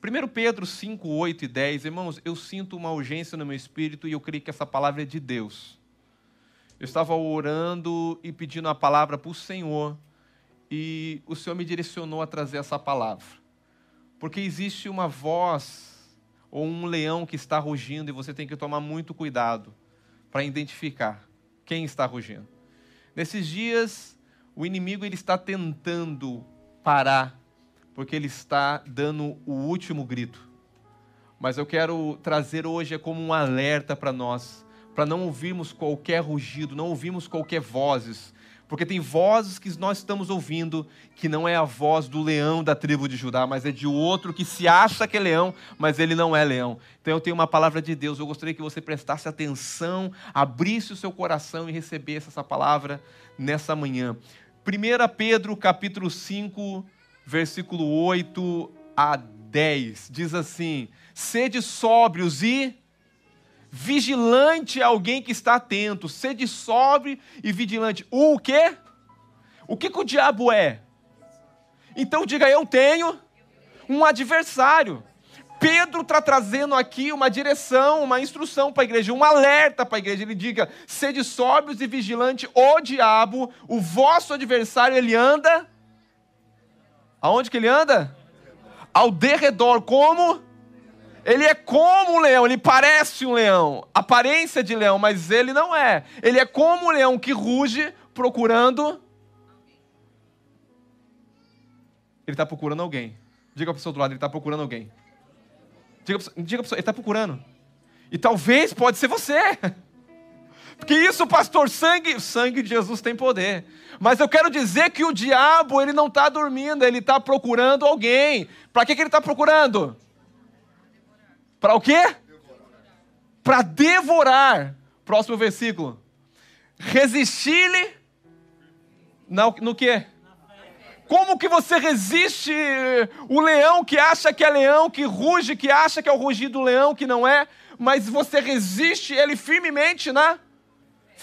1 Pedro 5, 8 e 10, irmãos, eu sinto uma urgência no meu espírito e eu creio que essa palavra é de Deus. Eu estava orando e pedindo a palavra para o Senhor e o Senhor me direcionou a trazer essa palavra. Porque existe uma voz ou um leão que está rugindo e você tem que tomar muito cuidado para identificar quem está rugindo. Nesses dias, o inimigo ele está tentando parar porque ele está dando o último grito. Mas eu quero trazer hoje é como um alerta para nós, para não ouvirmos qualquer rugido, não ouvirmos qualquer vozes, porque tem vozes que nós estamos ouvindo que não é a voz do leão da tribo de Judá, mas é de outro que se acha que é leão, mas ele não é leão. Então eu tenho uma palavra de Deus, eu gostaria que você prestasse atenção, abrisse o seu coração e recebesse essa palavra nessa manhã. 1 Pedro capítulo 5, versículo 8 a 10. Diz assim: Sede sóbrios e vigilante alguém que está atento. Sede sóbrio e vigilante. O quê? O que, que o diabo é? Então diga: Eu tenho um adversário. Pedro está trazendo aqui uma direção, uma instrução para a igreja, um alerta para a igreja. Ele diga: sede sóbrios e vigilante, o diabo, o vosso adversário, ele anda Aonde que ele anda? Ao derredor, como? Ele é como um leão, ele parece um leão, aparência de leão, mas ele não é. Ele é como um leão que ruge procurando. Ele está procurando alguém. Diga para a pessoa do lado, ele está procurando alguém. Diga, diga para a pessoa, ele está procurando. E talvez pode ser você. Porque isso, pastor, sangue, sangue de Jesus tem poder. Mas eu quero dizer que o diabo, ele não está dormindo, ele está procurando alguém. Para que, que ele está procurando? Para o quê? Para devorar. Próximo versículo. Resistir-lhe no, no quê? Como que você resiste o leão que acha que é leão, que ruge, que acha que é o rugido do leão, que não é, mas você resiste ele firmemente na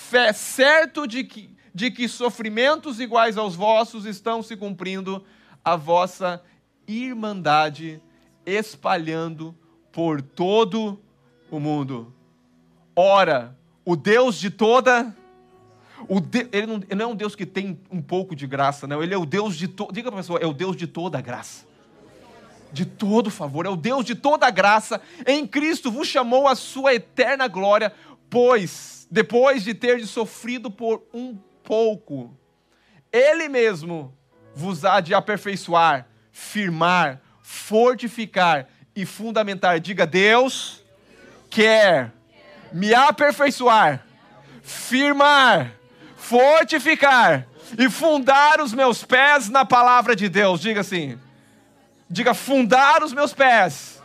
fé, certo de que, de que sofrimentos iguais aos vossos estão se cumprindo, a vossa irmandade espalhando por todo o mundo. Ora, o Deus de toda. O de, ele, não, ele, não, é um Deus que tem um pouco de graça, não. Ele é o Deus de toda. Diga para a pessoa, é o Deus de toda a graça. De todo favor, é o Deus de toda a graça. Em Cristo vos chamou a sua eterna glória, pois depois de ter sofrido por um pouco, Ele mesmo vos há de aperfeiçoar, firmar, fortificar e fundamentar. Diga, Deus quer me aperfeiçoar, firmar, fortificar e fundar os meus pés na palavra de Deus. Diga assim. Diga, fundar os meus pés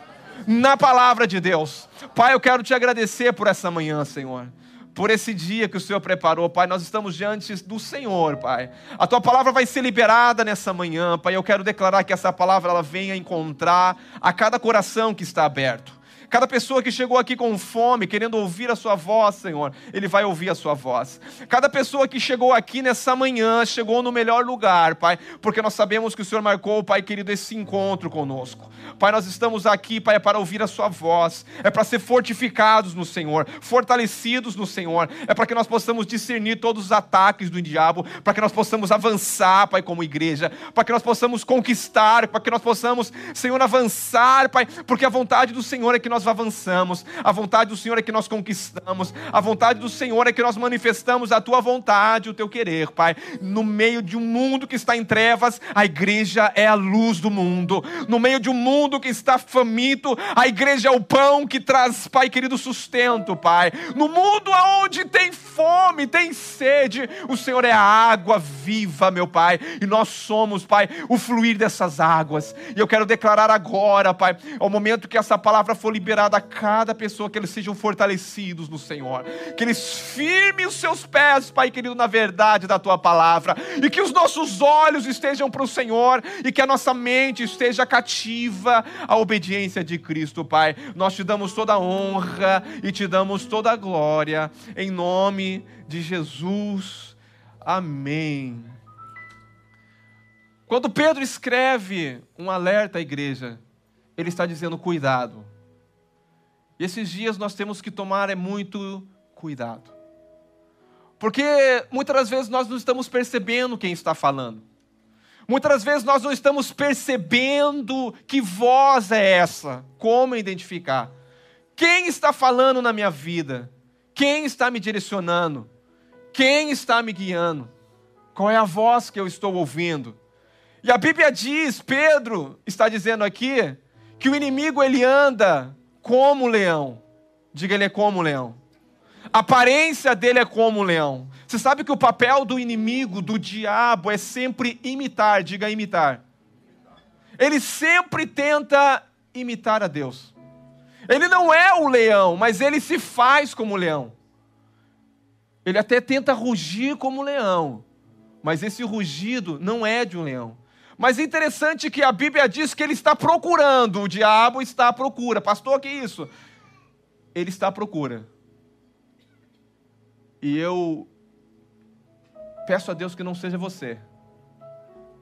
na palavra de Deus. Pai, eu quero te agradecer por essa manhã, Senhor por esse dia que o Senhor preparou, Pai. Nós estamos diante do Senhor, Pai. A tua palavra vai ser liberada nessa manhã, Pai. Eu quero declarar que essa palavra ela venha encontrar a cada coração que está aberto. Cada pessoa que chegou aqui com fome, querendo ouvir a sua voz, Senhor, ele vai ouvir a sua voz. Cada pessoa que chegou aqui nessa manhã, chegou no melhor lugar, Pai, porque nós sabemos que o Senhor marcou, Pai querido, esse encontro conosco. Pai, nós estamos aqui, Pai, para ouvir a sua voz, é para ser fortificados no Senhor, fortalecidos no Senhor, é para que nós possamos discernir todos os ataques do diabo, para que nós possamos avançar, Pai, como igreja, para que nós possamos conquistar, para que nós possamos, Senhor, avançar, Pai, porque a vontade do Senhor é que nós nós avançamos, a vontade do Senhor é que nós conquistamos, a vontade do Senhor é que nós manifestamos a tua vontade, o teu querer, Pai. No meio de um mundo que está em trevas, a igreja é a luz do mundo. No meio de um mundo que está faminto, a igreja é o pão que traz, Pai querido, sustento, Pai. No mundo onde tem fome, tem sede, o Senhor é a água viva, meu Pai, e nós somos, Pai, o fluir dessas águas. E eu quero declarar agora, Pai, ao momento que essa palavra for liberada, a cada pessoa que eles sejam fortalecidos no Senhor, que eles firmem os seus pés, Pai querido, na verdade da tua palavra, e que os nossos olhos estejam para o Senhor, e que a nossa mente esteja cativa à obediência de Cristo, Pai. Nós te damos toda a honra e te damos toda a glória, em nome de Jesus. Amém. Quando Pedro escreve um alerta à igreja, ele está dizendo cuidado. E esses dias nós temos que tomar é muito cuidado. Porque muitas das vezes nós não estamos percebendo quem está falando. Muitas vezes nós não estamos percebendo que voz é essa, como identificar. Quem está falando na minha vida? Quem está me direcionando? Quem está me guiando? Qual é a voz que eu estou ouvindo? E a Bíblia diz, Pedro está dizendo aqui, que o inimigo ele anda como leão. Diga, ele é como leão. A aparência dele é como leão. Você sabe que o papel do inimigo, do diabo, é sempre imitar. Diga imitar. Ele sempre tenta imitar a Deus. Ele não é o leão, mas ele se faz como leão. Ele até tenta rugir como leão, mas esse rugido não é de um leão. Mas é interessante que a Bíblia diz que ele está procurando, o diabo está à procura. Pastor, que isso? Ele está à procura. E eu peço a Deus que não seja você.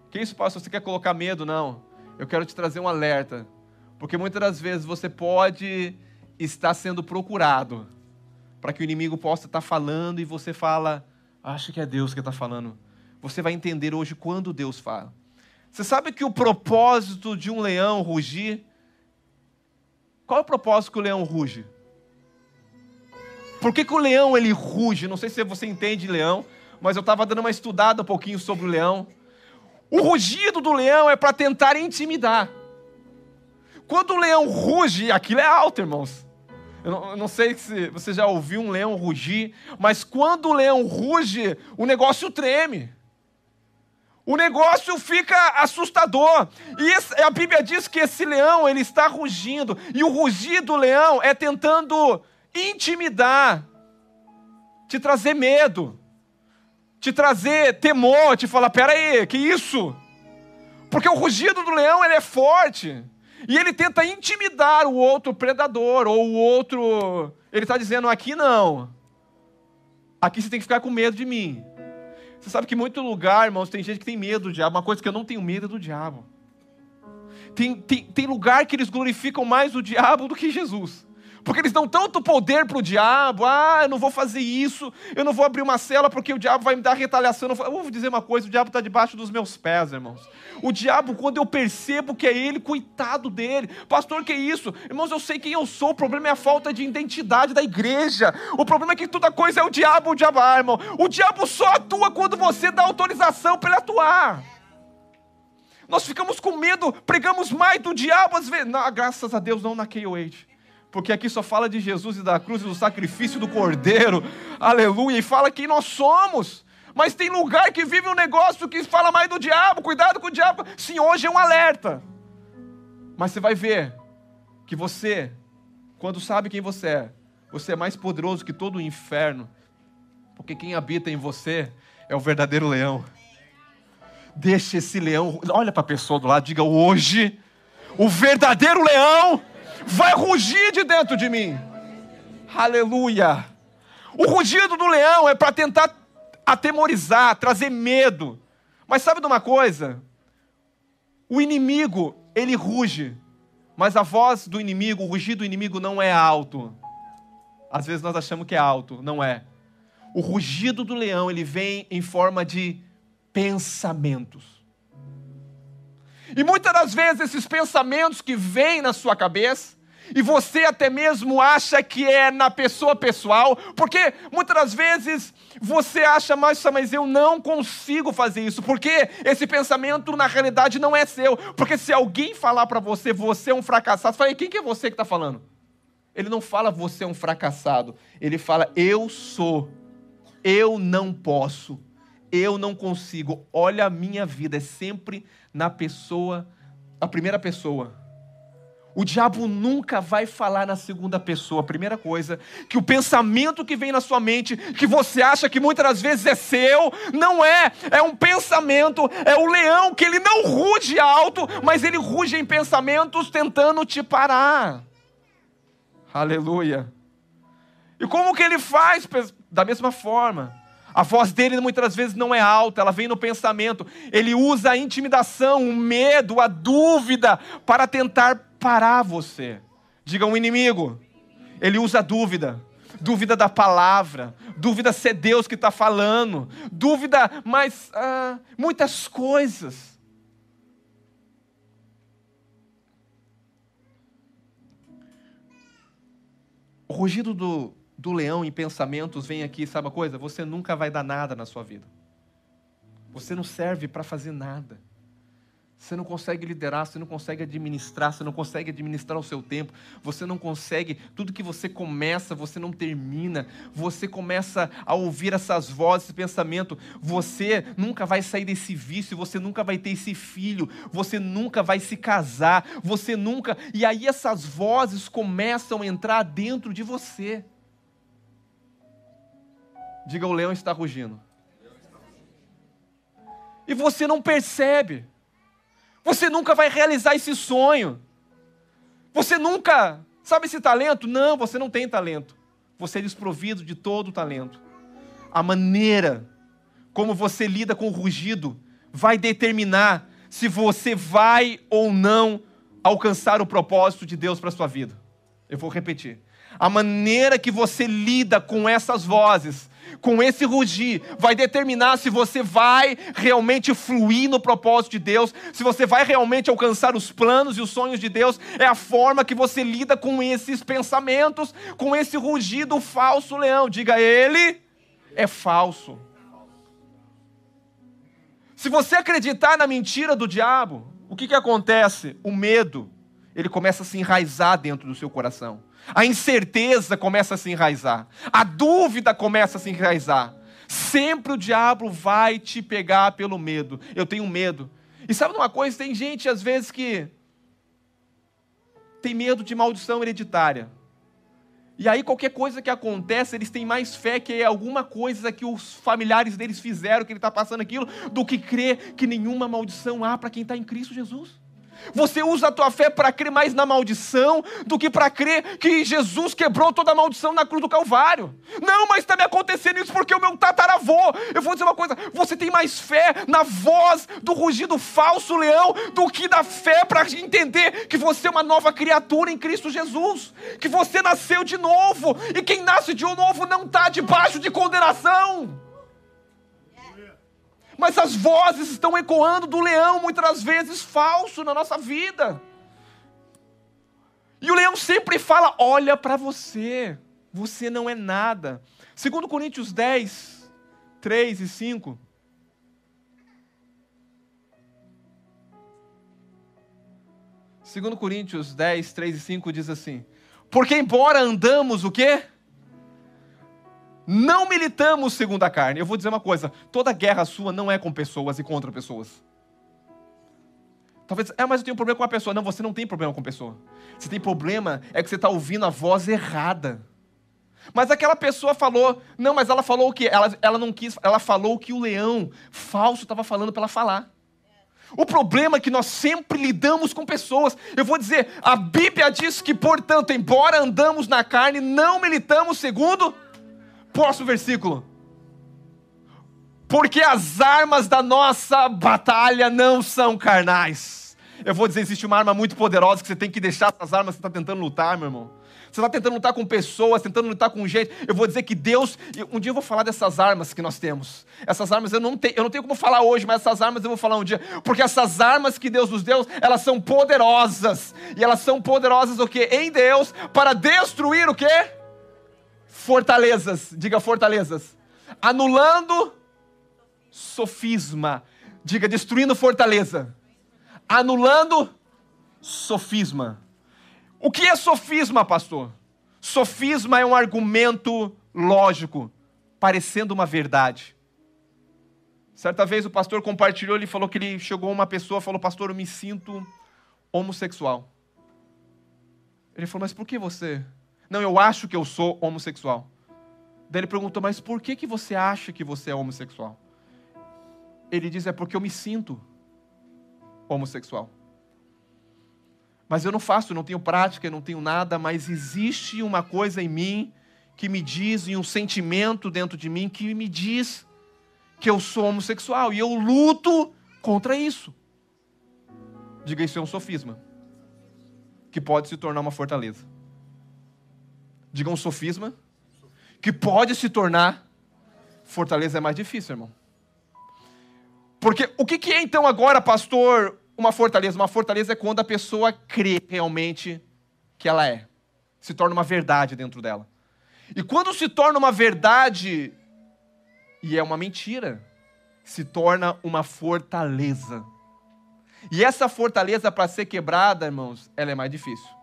Que isso, pastor? Você quer colocar medo? Não. Eu quero te trazer um alerta. Porque muitas das vezes você pode estar sendo procurado para que o inimigo possa estar falando e você fala, acho que é Deus que está falando. Você vai entender hoje quando Deus fala. Você sabe que o propósito de um leão rugir. Qual é o propósito que o leão ruge? Por que, que o leão ele ruge? Não sei se você entende leão, mas eu estava dando uma estudada um pouquinho sobre o leão. O rugido do leão é para tentar intimidar. Quando o leão ruge, aquilo é alto, irmãos. Eu não, eu não, sei se você já ouviu um leão rugir, mas quando o leão ruge, o negócio treme o negócio fica assustador. E a Bíblia diz que esse leão, ele está rugindo, e o rugir do leão é tentando intimidar, te trazer medo, te trazer temor, te falar, peraí, que isso? Porque o rugido do leão, ele é forte, e ele tenta intimidar o outro predador, ou o outro, ele está dizendo, aqui não, aqui você tem que ficar com medo de mim, você sabe que muito lugar, irmãos, tem gente que tem medo do diabo. Uma coisa que eu não tenho medo é do diabo. Tem, tem, tem lugar que eles glorificam mais o diabo do que Jesus. Porque eles dão tanto poder para o diabo. Ah, eu não vou fazer isso, eu não vou abrir uma cela porque o diabo vai me dar retaliação. Eu vou dizer uma coisa: o diabo está debaixo dos meus pés, irmãos. O diabo, quando eu percebo que é ele, coitado dele. Pastor, que é isso? Irmãos, eu sei quem eu sou. O problema é a falta de identidade da igreja. O problema é que toda coisa é o diabo, o diabo, ah, irmão. O diabo só atua quando você dá autorização para ele atuar. Nós ficamos com medo, pregamos mais do diabo às vezes. Não, graças a Deus, não na KOH porque aqui só fala de Jesus e da cruz e do sacrifício do Cordeiro, aleluia, e fala quem nós somos. Mas tem lugar que vive um negócio que fala mais do diabo, cuidado com o diabo. Sim, hoje é um alerta. Mas você vai ver que você, quando sabe quem você é, você é mais poderoso que todo o inferno, porque quem habita em você é o verdadeiro leão. Deixa esse leão, olha para a pessoa do lado, diga hoje, o verdadeiro leão vai rugir de dentro de mim. Aleluia. O rugido do leão é para tentar atemorizar, trazer medo. Mas sabe de uma coisa? O inimigo, ele ruge, mas a voz do inimigo, o rugido do inimigo não é alto. Às vezes nós achamos que é alto, não é. O rugido do leão, ele vem em forma de pensamentos. E muitas das vezes esses pensamentos que vêm na sua cabeça, e você até mesmo acha que é na pessoa pessoal, porque muitas das vezes você acha, mas, mas eu não consigo fazer isso, porque esse pensamento na realidade não é seu. Porque se alguém falar para você, você é um fracassado, fala, quem que é você que está falando? Ele não fala você é um fracassado, ele fala eu sou, eu não posso, eu não consigo. Olha a minha vida, é sempre na pessoa, a primeira pessoa. O diabo nunca vai falar na segunda pessoa. Primeira coisa, que o pensamento que vem na sua mente, que você acha que muitas das vezes é seu, não é. É um pensamento, é o leão que ele não ruge alto, mas ele ruge em pensamentos tentando te parar. Aleluia. E como que ele faz? Da mesma forma. A voz dele muitas vezes não é alta, ela vem no pensamento. Ele usa a intimidação, o medo, a dúvida para tentar parar você. Diga um inimigo. Ele usa dúvida. Dúvida da palavra, dúvida se é Deus que está falando, dúvida, mas ah, muitas coisas. O rugido do, do leão em pensamentos vem aqui, sabe a coisa? Você nunca vai dar nada na sua vida. Você não serve para fazer nada. Você não consegue liderar, você não consegue administrar, você não consegue administrar o seu tempo, você não consegue, tudo que você começa, você não termina, você começa a ouvir essas vozes, esse pensamento, você nunca vai sair desse vício, você nunca vai ter esse filho, você nunca vai se casar, você nunca. E aí essas vozes começam a entrar dentro de você. Diga, o leão está rugindo. E você não percebe. Você nunca vai realizar esse sonho. Você nunca. Sabe esse talento? Não, você não tem talento. Você é desprovido de todo o talento. A maneira como você lida com o rugido vai determinar se você vai ou não alcançar o propósito de Deus para sua vida. Eu vou repetir. A maneira que você lida com essas vozes com esse rugir, vai determinar se você vai realmente fluir no propósito de Deus, se você vai realmente alcançar os planos e os sonhos de Deus, é a forma que você lida com esses pensamentos, com esse rugido falso leão. Diga, ele é falso. Se você acreditar na mentira do diabo, o que, que acontece? O medo, ele começa a se enraizar dentro do seu coração. A incerteza começa a se enraizar. A dúvida começa a se enraizar. Sempre o diabo vai te pegar pelo medo. Eu tenho medo. E sabe uma coisa? Tem gente, às vezes, que tem medo de maldição hereditária. E aí, qualquer coisa que acontece, eles têm mais fé que é alguma coisa que os familiares deles fizeram, que ele está passando aquilo, do que crer que nenhuma maldição há para quem está em Cristo Jesus. Você usa a tua fé para crer mais na maldição do que para crer que Jesus quebrou toda a maldição na cruz do Calvário. Não, mas está me acontecendo isso porque o meu tataravô. Eu vou dizer uma coisa: você tem mais fé na voz do rugido falso leão do que da fé para entender que você é uma nova criatura em Cristo Jesus, que você nasceu de novo e quem nasce de novo não está debaixo de condenação mas as vozes estão ecoando do leão, muitas das vezes falso na nossa vida. E o leão sempre fala: olha para você, você não é nada. Segundo Coríntios 10, 3 e 5. Segundo Coríntios 10, 3 e 5 diz assim: Porque embora andamos o quê? Não militamos segundo a carne. Eu vou dizer uma coisa: toda guerra sua não é com pessoas e contra pessoas. Talvez, é, mas eu tenho um problema com a pessoa. Não, você não tem problema com a pessoa. Você tem problema é que você está ouvindo a voz errada. Mas aquela pessoa falou, não, mas ela falou o que? Ela, ela não quis, ela falou o que o leão falso estava falando para ela falar. O problema é que nós sempre lidamos com pessoas. Eu vou dizer, a Bíblia diz que, portanto, embora andamos na carne, não militamos segundo Próximo versículo. Porque as armas da nossa batalha não são carnais. Eu vou dizer, existe uma arma muito poderosa que você tem que deixar essas armas que você está tentando lutar, meu irmão. Você está tentando lutar com pessoas, tentando lutar com gente. Eu vou dizer que Deus. Um dia eu vou falar dessas armas que nós temos. Essas armas eu não, tenho, eu não tenho como falar hoje, mas essas armas eu vou falar um dia. Porque essas armas que Deus nos deu, elas são poderosas. E elas são poderosas o quê? Em Deus, para destruir o quê? Fortalezas, diga fortalezas. Anulando sofisma, diga destruindo fortaleza. Anulando sofisma. O que é sofisma, pastor? Sofisma é um argumento lógico, parecendo uma verdade. Certa vez o pastor compartilhou, ele falou que ele chegou uma pessoa, falou: "Pastor, eu me sinto homossexual". Ele falou: "Mas por que você não, eu acho que eu sou homossexual. Daí ele perguntou, mas por que, que você acha que você é homossexual? Ele diz, é porque eu me sinto homossexual. Mas eu não faço, eu não tenho prática, eu não tenho nada, mas existe uma coisa em mim que me diz, e um sentimento dentro de mim que me diz que eu sou homossexual. E eu luto contra isso. Diga, isso é um sofisma. que pode se tornar uma fortaleza. Diga um sofisma que pode se tornar fortaleza é mais difícil, irmão. Porque o que, que é então agora, pastor, uma fortaleza? Uma fortaleza é quando a pessoa crê realmente que ela é. Se torna uma verdade dentro dela. E quando se torna uma verdade e é uma mentira, se torna uma fortaleza. E essa fortaleza, para ser quebrada, irmãos, ela é mais difícil.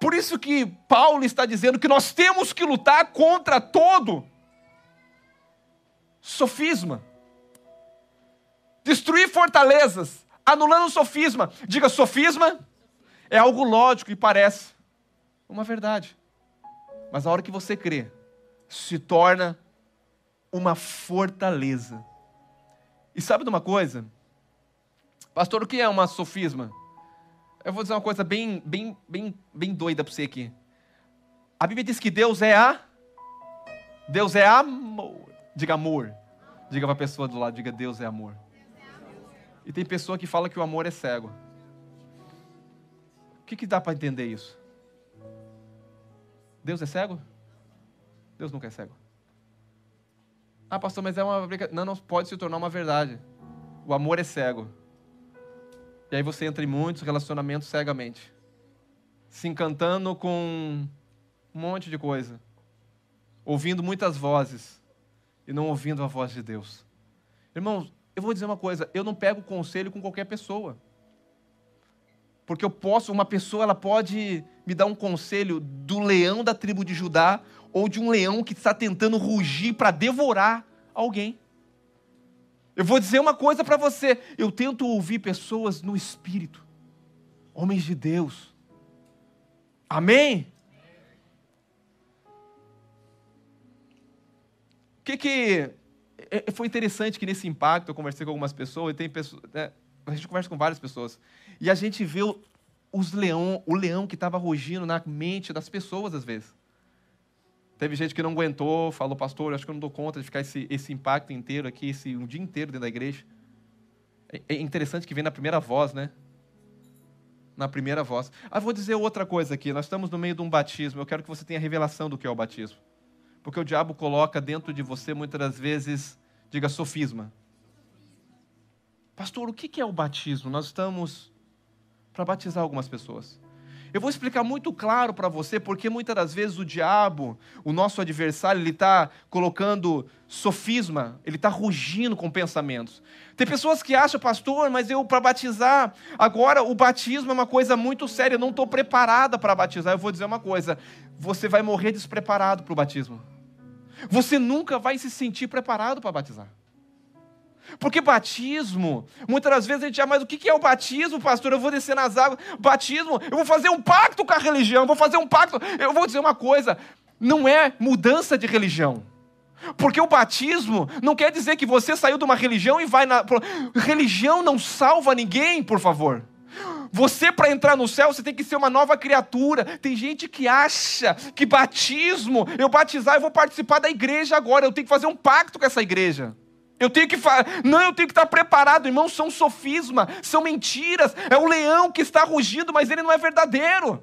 Por isso que Paulo está dizendo que nós temos que lutar contra todo sofisma. Destruir fortalezas, anulando o sofisma. Diga, sofisma é algo lógico e parece uma verdade. Mas a hora que você crê, se torna uma fortaleza. E sabe de uma coisa? Pastor, o que é uma sofisma? Eu vou dizer uma coisa bem, bem, bem, bem doida para você aqui. A Bíblia diz que Deus é a. Deus é amor. Diga amor. Diga para a pessoa do lado, diga Deus é amor. E tem pessoa que fala que o amor é cego. O que, que dá para entender isso? Deus é cego? Deus nunca é cego. Ah, pastor, mas é uma Não, não pode se tornar uma verdade. O amor é cego. E aí você entra em muitos relacionamentos cegamente. Se encantando com um monte de coisa. Ouvindo muitas vozes. E não ouvindo a voz de Deus. Irmãos, eu vou dizer uma coisa. Eu não pego conselho com qualquer pessoa. Porque eu posso, uma pessoa, ela pode me dar um conselho do leão da tribo de Judá ou de um leão que está tentando rugir para devorar alguém. Eu vou dizer uma coisa para você: eu tento ouvir pessoas no espírito, homens de Deus. Amém? O que que é, foi interessante que nesse impacto eu conversei com algumas pessoas e tem pessoas, né, a gente conversa com várias pessoas e a gente vê os leão, o leão que estava rugindo na mente das pessoas às vezes. Teve gente que não aguentou, falou, pastor, acho que eu não dou conta de ficar esse, esse impacto inteiro aqui, esse um dia inteiro dentro da igreja. É, é interessante que vem na primeira voz, né? Na primeira voz. Ah, vou dizer outra coisa aqui. Nós estamos no meio de um batismo. Eu quero que você tenha revelação do que é o batismo. Porque o diabo coloca dentro de você muitas das vezes, diga, sofisma. Pastor, o que é o batismo? Nós estamos para batizar algumas pessoas. Eu vou explicar muito claro para você, porque muitas das vezes o diabo, o nosso adversário, ele está colocando sofisma, ele está rugindo com pensamentos. Tem pessoas que acham, pastor, mas eu para batizar, agora o batismo é uma coisa muito séria, eu não estou preparada para batizar. Eu vou dizer uma coisa: você vai morrer despreparado para o batismo. Você nunca vai se sentir preparado para batizar. Porque batismo, muitas das vezes a gente já, mas o que é o batismo, pastor? Eu vou descer nas águas. Batismo, eu vou fazer um pacto com a religião, vou fazer um pacto. Eu vou dizer uma coisa: não é mudança de religião. Porque o batismo não quer dizer que você saiu de uma religião e vai na. Religião não salva ninguém, por favor. Você, para entrar no céu, você tem que ser uma nova criatura. Tem gente que acha que batismo, eu batizar, eu vou participar da igreja agora, eu tenho que fazer um pacto com essa igreja. Eu tenho que não, eu tenho que estar preparado, irmãos, são sofisma, são mentiras. É o leão que está rugindo, mas ele não é verdadeiro.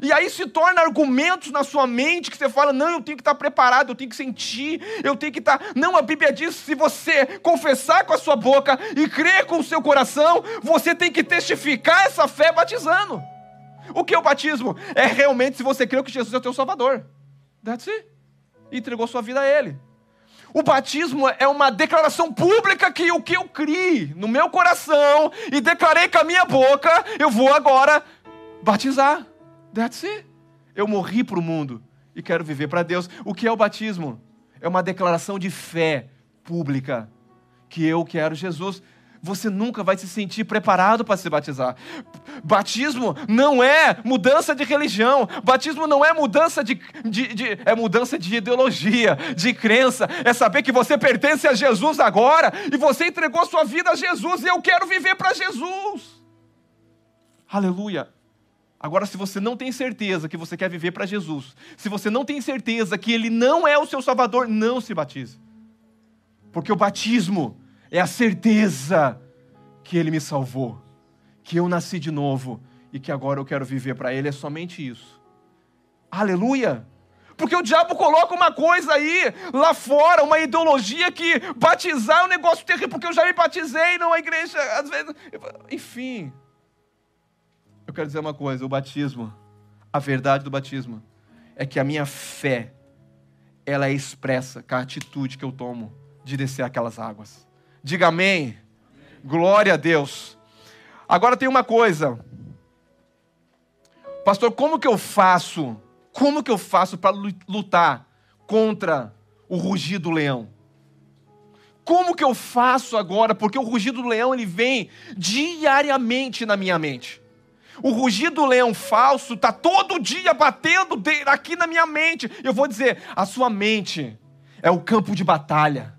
E aí se torna argumentos na sua mente que você fala: não, eu tenho que estar preparado, eu tenho que sentir, eu tenho que estar. Não, a Bíblia diz: se você confessar com a sua boca e crer com o seu coração, você tem que testificar essa fé batizando. O que é o batismo? É realmente se você crê que Jesus é o teu Salvador. That's it. Entregou sua vida a Ele. O batismo é uma declaração pública que o que eu criei no meu coração e declarei com a minha boca, eu vou agora batizar. That's it. Eu morri para o mundo e quero viver para Deus. O que é o batismo? É uma declaração de fé pública que eu quero Jesus você nunca vai se sentir preparado para se batizar. Batismo não é mudança de religião, batismo não é mudança de, de, de, é mudança de ideologia, de crença, é saber que você pertence a Jesus agora e você entregou sua vida a Jesus e eu quero viver para Jesus. Aleluia. Agora, se você não tem certeza que você quer viver para Jesus, se você não tem certeza que Ele não é o seu Salvador, não se batize. Porque o batismo é a certeza que Ele me salvou, que eu nasci de novo e que agora eu quero viver para Ele, é somente isso. Aleluia! Porque o diabo coloca uma coisa aí, lá fora, uma ideologia que batizar é um negócio terrível, porque eu já me batizei, não a igreja, às vezes. Enfim. Eu quero dizer uma coisa: o batismo, a verdade do batismo, é que a minha fé, ela é expressa com a atitude que eu tomo de descer aquelas águas. Diga amém. Glória a Deus. Agora tem uma coisa. Pastor, como que eu faço como que eu faço para lutar contra o rugido do leão? Como que eu faço agora? Porque o rugido do leão ele vem diariamente na minha mente. O rugido do leão falso está todo dia batendo aqui na minha mente. Eu vou dizer, a sua mente é o campo de batalha.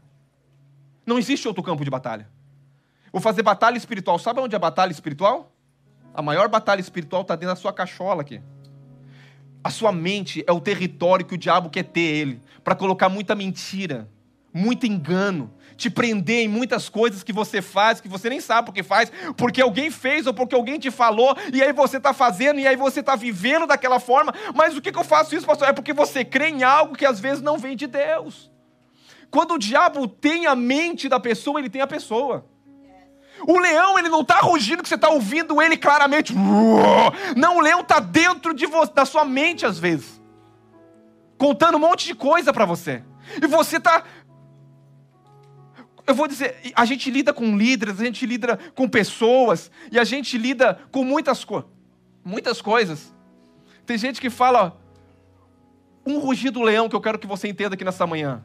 Não existe outro campo de batalha. Vou fazer batalha espiritual. Sabe onde é batalha espiritual? A maior batalha espiritual está dentro da sua cachola aqui. A sua mente é o território que o diabo quer ter ele, para colocar muita mentira, muito engano, te prender em muitas coisas que você faz, que você nem sabe porque faz, porque alguém fez ou porque alguém te falou, e aí você está fazendo, e aí você está vivendo daquela forma. Mas o que, que eu faço isso, pastor? É porque você crê em algo que às vezes não vem de Deus. Quando o diabo tem a mente da pessoa, ele tem a pessoa. O leão, ele não está rugindo que você está ouvindo ele claramente. Não, o leão está dentro de você, da sua mente às vezes. Contando um monte de coisa para você. E você está eu vou dizer, a gente lida com líderes, a gente lida com pessoas, e a gente lida com muitas, co muitas coisas. Tem gente que fala, um rugido do leão que eu quero que você entenda aqui nessa manhã.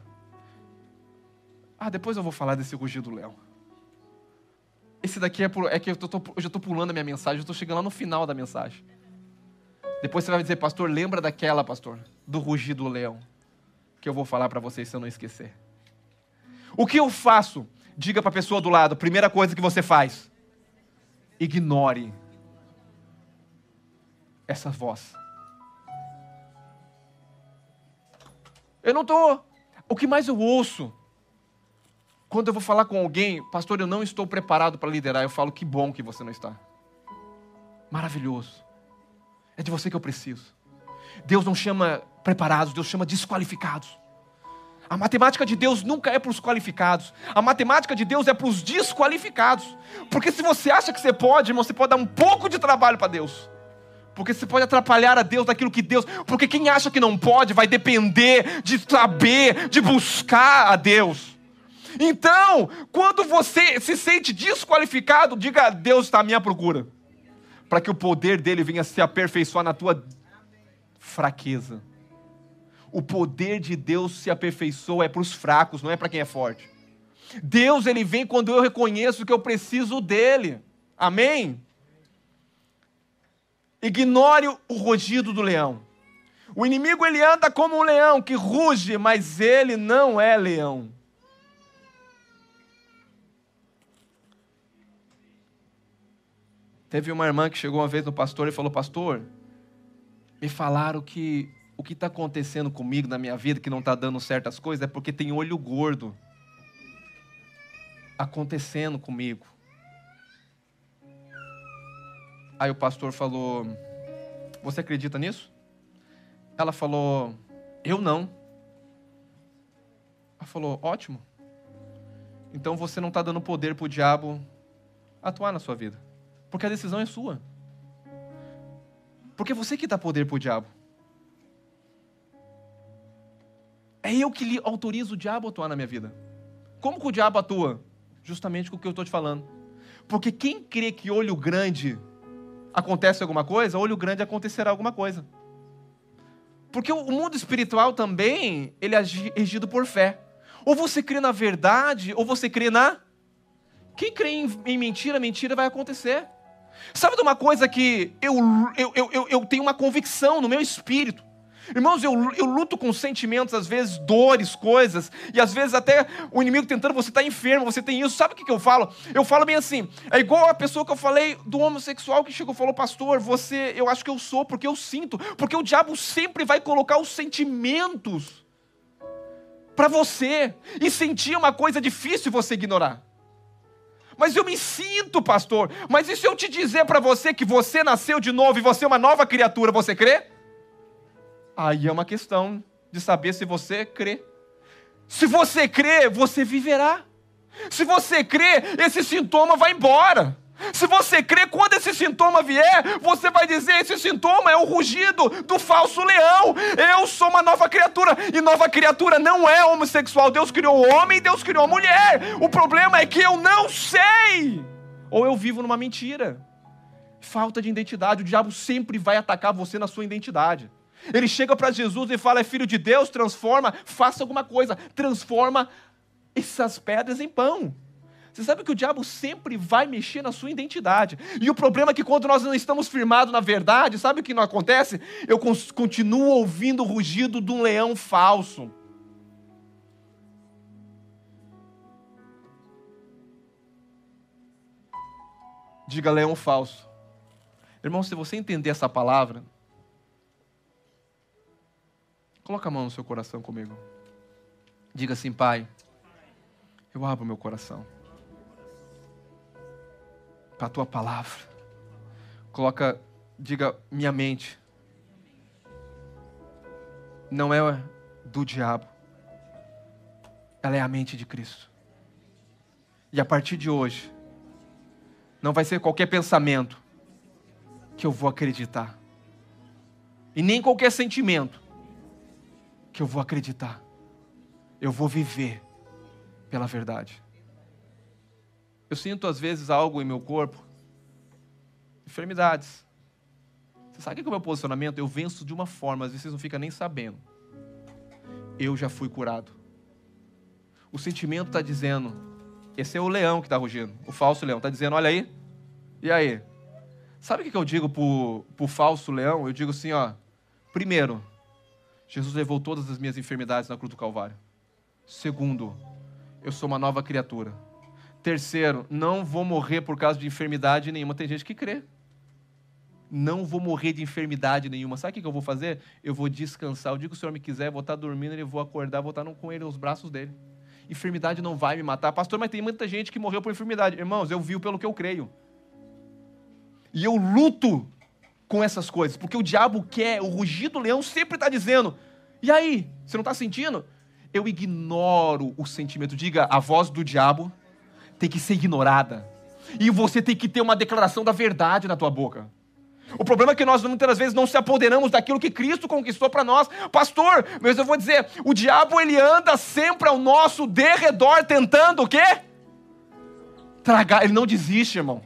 Ah, depois eu vou falar desse rugido do leão. Esse daqui é, é que eu, tô, eu já estou pulando a minha mensagem, eu estou chegando lá no final da mensagem. Depois você vai dizer, pastor, lembra daquela, pastor, do rugido do leão, que eu vou falar para vocês se eu não esquecer. O que eu faço? Diga para a pessoa do lado, primeira coisa que você faz, ignore essa voz. Eu não estou. O que mais eu ouço quando eu vou falar com alguém, pastor, eu não estou preparado para liderar, eu falo, que bom que você não está. Maravilhoso. É de você que eu preciso. Deus não chama preparados, Deus chama desqualificados. A matemática de Deus nunca é para os qualificados. A matemática de Deus é para os desqualificados. Porque se você acha que você pode, irmão, você pode dar um pouco de trabalho para Deus. Porque você pode atrapalhar a Deus daquilo que Deus. Porque quem acha que não pode vai depender de saber, de buscar a Deus. Então, quando você se sente desqualificado, diga: Deus está à minha procura, para que o poder dele venha se aperfeiçoar na tua fraqueza. O poder de Deus se aperfeiçoa é para os fracos, não é para quem é forte. Deus ele vem quando eu reconheço que eu preciso dele. Amém? Ignore o rugido do leão. O inimigo ele anda como um leão que ruge, mas ele não é leão. Teve uma irmã que chegou uma vez no pastor e falou: Pastor, me falaram que o que está acontecendo comigo na minha vida, que não está dando certas coisas, é porque tem olho gordo acontecendo comigo. Aí o pastor falou: Você acredita nisso? Ela falou: Eu não. Ela falou: Ótimo. Então você não está dando poder para o diabo atuar na sua vida. Porque a decisão é sua. Porque é você que dá poder para o diabo. É eu que lhe autorizo o diabo a atuar na minha vida. Como que o diabo atua? Justamente com o que eu estou te falando. Porque quem crê que olho grande acontece alguma coisa, olho grande acontecerá alguma coisa. Porque o mundo espiritual também, ele é regido por fé. Ou você crê na verdade, ou você crê na. Quem crê em, em mentira, mentira vai acontecer. Sabe de uma coisa que eu, eu, eu, eu, tenho uma convicção no meu espírito? Irmãos, eu, eu luto com sentimentos, às vezes dores, coisas, e às vezes até o inimigo tentando, você está enfermo, você tem isso. Sabe o que, que eu falo? Eu falo bem assim, é igual a pessoa que eu falei do homossexual que chegou e falou, pastor, você, eu acho que eu sou, porque eu sinto, porque o diabo sempre vai colocar os sentimentos para você, e sentir uma coisa difícil você ignorar. Mas eu me sinto, pastor. Mas e se eu te dizer para você que você nasceu de novo e você é uma nova criatura, você crê? Aí é uma questão de saber se você crê. Se você crê, você viverá. Se você crê, esse sintoma vai embora. Se você crê, quando esse sintoma vier, você vai dizer: esse sintoma é o rugido do falso leão. Eu sou uma nova criatura. E nova criatura não é homossexual. Deus criou o homem e Deus criou a mulher. O problema é que eu não sei. Ou eu vivo numa mentira. Falta de identidade. O diabo sempre vai atacar você na sua identidade. Ele chega para Jesus e fala: é filho de Deus, transforma, faça alguma coisa, transforma essas pedras em pão. Você sabe que o diabo sempre vai mexer na sua identidade. E o problema é que quando nós não estamos firmados na verdade, sabe o que não acontece? Eu continuo ouvindo o rugido de um leão falso. Diga leão falso. Irmão, se você entender essa palavra, coloca a mão no seu coração comigo. Diga assim, Pai, eu abro meu coração para a tua palavra. Coloca, diga, minha mente não é do diabo, ela é a mente de Cristo. E a partir de hoje, não vai ser qualquer pensamento que eu vou acreditar, e nem qualquer sentimento que eu vou acreditar, eu vou viver pela verdade. Eu sinto às vezes algo em meu corpo, enfermidades. Você sabe que é o meu posicionamento? Eu venço de uma forma, às vezes vocês não ficam nem sabendo. Eu já fui curado. O sentimento está dizendo, esse é o leão que está rugindo, o falso leão, está dizendo, olha aí, e aí? Sabe o que eu digo para o falso leão? Eu digo assim, ó, primeiro, Jesus levou todas as minhas enfermidades na cruz do Calvário. Segundo, eu sou uma nova criatura. Terceiro, não vou morrer por causa de enfermidade nenhuma. Tem gente que crê. Não vou morrer de enfermidade nenhuma. Sabe o que eu vou fazer? Eu vou descansar. O dia que o Senhor me quiser, vou estar dormindo, ele vou acordar, vou estar com ele nos braços dele. Enfermidade não vai me matar. Pastor, mas tem muita gente que morreu por enfermidade. Irmãos, eu vivo pelo que eu creio. E eu luto com essas coisas, porque o diabo quer, o rugido do leão sempre está dizendo: e aí, você não está sentindo? Eu ignoro o sentimento. Diga, a voz do diabo tem que ser ignorada. E você tem que ter uma declaração da verdade na tua boca. O problema é que nós muitas vezes não se apoderamos daquilo que Cristo conquistou para nós. Pastor, mas eu vou dizer, o diabo ele anda sempre ao nosso derredor tentando o quê? Tragar, ele não desiste, irmão.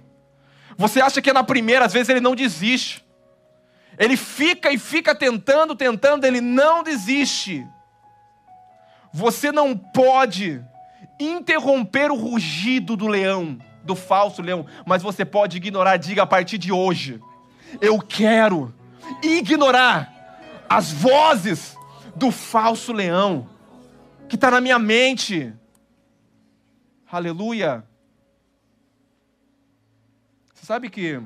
Você acha que é na primeira, às vezes ele não desiste. Ele fica e fica tentando, tentando, ele não desiste. Você não pode interromper o rugido do leão, do falso leão, mas você pode ignorar, diga a partir de hoje, eu quero ignorar as vozes do falso leão que está na minha mente. Aleluia. Você sabe que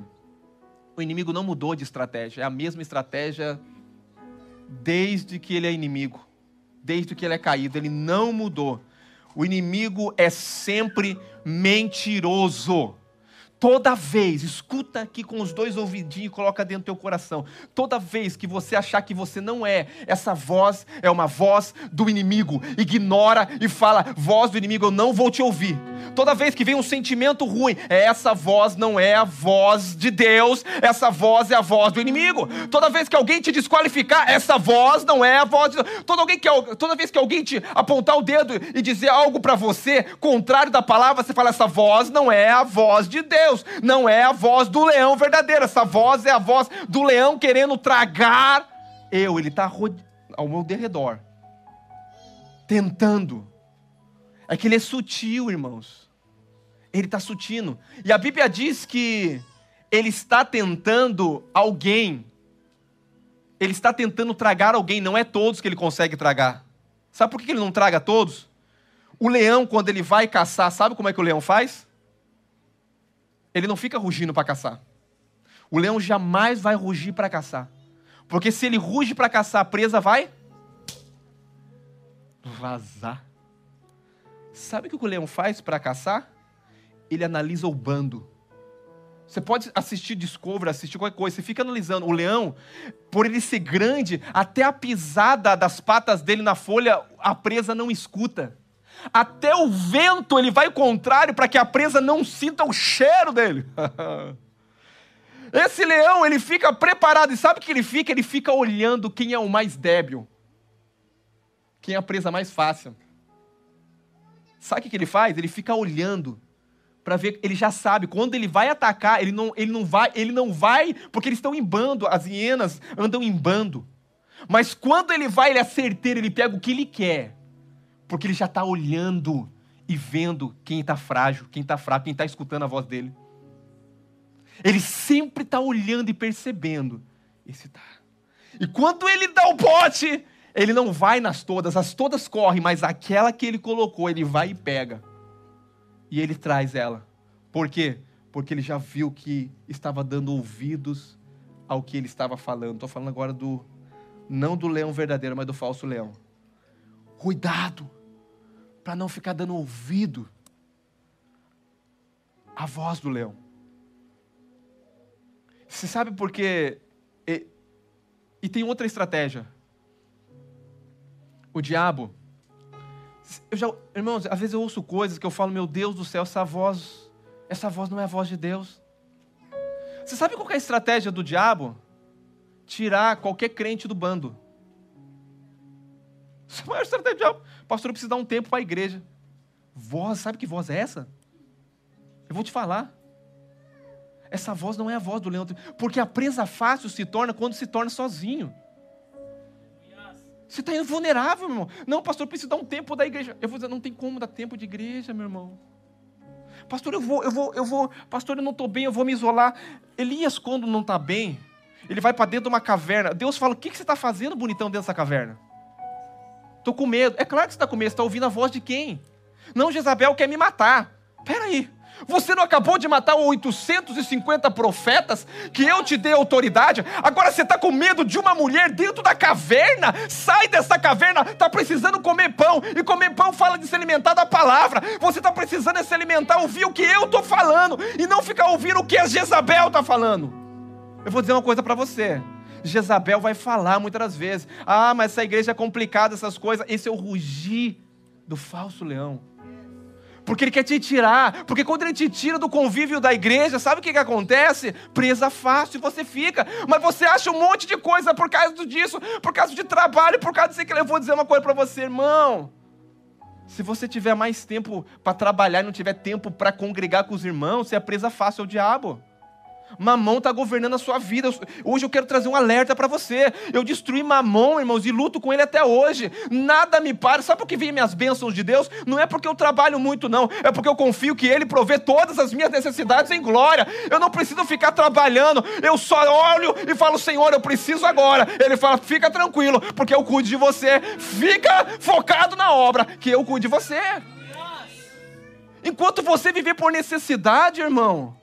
o inimigo não mudou de estratégia, é a mesma estratégia desde que ele é inimigo, desde que ele é caído, ele não mudou. O inimigo é sempre mentiroso. Toda vez, escuta aqui com os dois ouvidinhos e coloca dentro do teu coração. Toda vez que você achar que você não é, essa voz é uma voz do inimigo. Ignora e fala: voz do inimigo, eu não vou te ouvir. Toda vez que vem um sentimento ruim, é essa voz não é a voz de Deus, essa voz é a voz do inimigo. Toda vez que alguém te desqualificar, essa voz não é a voz de Deus. Toda, alguém que, toda vez que alguém te apontar o dedo e dizer algo para você contrário da palavra, você fala: essa voz não é a voz de Deus. Deus, não é a voz do leão verdadeira. Essa voz é a voz do leão querendo tragar eu. Ele está ao meu derredor, tentando. É que ele é sutil, irmãos. Ele está sutil. E a Bíblia diz que ele está tentando alguém. Ele está tentando tragar alguém, não é todos que ele consegue tragar. Sabe por que ele não traga todos? O leão, quando ele vai caçar, sabe como é que o leão faz? Ele não fica rugindo para caçar. O leão jamais vai rugir para caçar. Porque se ele ruge para caçar, a presa vai vazar. Sabe o que o leão faz para caçar? ele analisa o bando. Você pode assistir Discovery, assistir qualquer coisa, você fica analisando. O leão, por ele ser grande, até a pisada das patas dele na folha, a presa não escuta. Até o vento ele vai contrário para que a presa não sinta o cheiro dele. Esse leão, ele fica preparado, e sabe o que ele fica? Ele fica olhando quem é o mais débil, quem é a presa mais fácil. Sabe o que ele faz? Ele fica olhando para ver, ele já sabe, quando ele vai atacar, ele não, ele não vai, ele não vai, porque eles estão em bando, as hienas andam em bando. Mas quando ele vai, ele é certeiro, ele pega o que ele quer, porque ele já está olhando e vendo quem está frágil, quem está fraco, quem está escutando a voz dele. Ele sempre está olhando e percebendo. Esse tá. E quando ele dá o bote, ele não vai nas todas, as todas correm, mas aquela que ele colocou, ele vai e pega e ele traz ela. Por quê? Porque ele já viu que estava dando ouvidos ao que ele estava falando. Estou falando agora do não do leão verdadeiro, mas do falso leão. Cuidado para não ficar dando ouvido à voz do leão. Você sabe por quê? E, e tem outra estratégia. O diabo, eu já, irmãos, às vezes eu ouço coisas que eu falo, meu Deus do céu, essa voz, essa voz não é a voz de Deus. Você sabe qual é a estratégia do diabo? Tirar qualquer crente do bando. Essa é a maior estratégia. Pastor, eu preciso dar um tempo para a igreja. Voz, sabe que voz é essa? Eu vou te falar. Essa voz não é a voz do leão. Porque a presa fácil se torna quando se torna sozinho. Você está vulnerável, meu irmão. Não, pastor, eu preciso dar um tempo da igreja. Eu vou dizer, não tem como dar tempo de igreja, meu irmão. Pastor, eu vou, eu vou, eu vou. Pastor, eu não estou bem, eu vou me isolar. Elias, quando não está bem, ele vai para dentro de uma caverna. Deus fala: O que, que você está fazendo, bonitão, dentro dessa caverna? Estou com medo. É claro que você está com medo. Você está ouvindo a voz de quem? Não, Jezabel quer me matar. Peraí. Você não acabou de matar 850 profetas que eu te dei autoridade? Agora você está com medo de uma mulher dentro da caverna? Sai dessa caverna, está precisando comer pão. E comer pão fala de se alimentar da palavra. Você está precisando de se alimentar, ouvir o que eu estou falando e não ficar ouvindo o que a Jezabel está falando. Eu vou dizer uma coisa para você. Jezabel vai falar muitas das vezes: Ah, mas essa igreja é complicada, essas coisas. Esse é o rugir do falso leão porque ele quer te tirar. Porque quando ele te tira do convívio da igreja, sabe o que, que acontece? Presa fácil você fica. Mas você acha um monte de coisa por causa disso, por causa de trabalho, por causa disso que eu vou dizer uma coisa para você, irmão. Se você tiver mais tempo para trabalhar e não tiver tempo para congregar com os irmãos, você é presa fácil ao diabo. Mamão está governando a sua vida. Hoje eu quero trazer um alerta para você. Eu destruí Mamão, irmãos, e luto com ele até hoje. Nada me para. Sabe por que vem minhas bênçãos de Deus? Não é porque eu trabalho muito, não. É porque eu confio que Ele provê todas as minhas necessidades em glória. Eu não preciso ficar trabalhando. Eu só olho e falo, Senhor, eu preciso agora. Ele fala, fica tranquilo, porque eu cuido de você. Fica focado na obra, que eu cuido de você. Enquanto você viver por necessidade, irmão,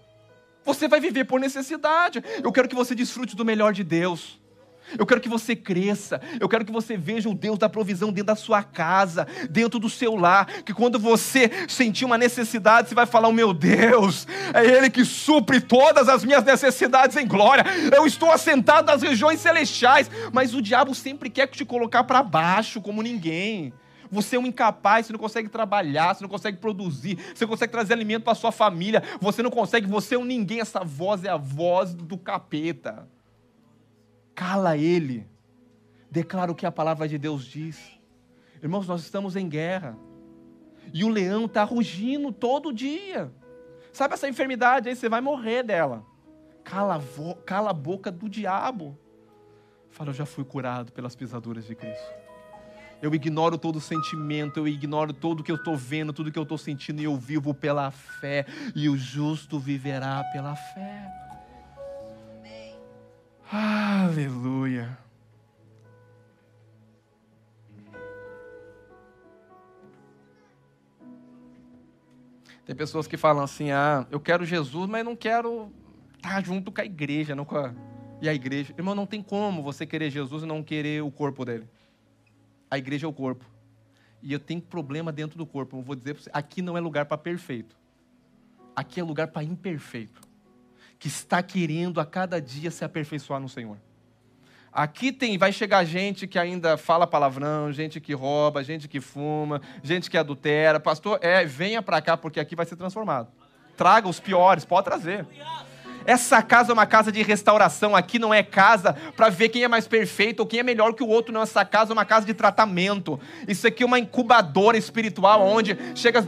você vai viver por necessidade. Eu quero que você desfrute do melhor de Deus. Eu quero que você cresça. Eu quero que você veja o Deus da provisão dentro da sua casa, dentro do seu lar. Que quando você sentir uma necessidade, você vai falar: oh, Meu Deus, é Ele que supre todas as minhas necessidades em glória. Eu estou assentado nas regiões celestiais. Mas o diabo sempre quer te colocar para baixo, como ninguém. Você é um incapaz, você não consegue trabalhar, você não consegue produzir, você não consegue trazer alimento para sua família, você não consegue, você é um ninguém. Essa voz é a voz do capeta. Cala ele. Declara o que a palavra de Deus diz. Irmãos, nós estamos em guerra. E o leão está rugindo todo dia. Sabe essa enfermidade aí? Você vai morrer dela. Cala a, cala a boca do diabo. Fala, eu já fui curado pelas pisaduras de Cristo. Eu ignoro todo sentimento, eu ignoro tudo que eu estou vendo, tudo que eu estou sentindo, e eu vivo pela fé. E o justo viverá pela fé. Amém. Aleluia. Tem pessoas que falam assim: ah, eu quero Jesus, mas não quero estar junto com a igreja, não com a... e a igreja. Irmão, não tem como você querer Jesus e não querer o corpo dele. A igreja é o corpo. E eu tenho problema dentro do corpo. Eu vou dizer para você, aqui não é lugar para perfeito. aqui é lugar para imperfeito, que está querendo a cada dia se aperfeiçoar no Senhor. Aqui tem, vai chegar gente que ainda fala palavrão, gente que rouba, gente que fuma, gente que adultera. Pastor, é, venha para cá porque aqui vai ser transformado. Traga os piores, pode trazer. Essa casa é uma casa de restauração. Aqui não é casa para ver quem é mais perfeito ou quem é melhor que o outro. Não, essa casa é uma casa de tratamento. Isso aqui é uma incubadora espiritual onde chega as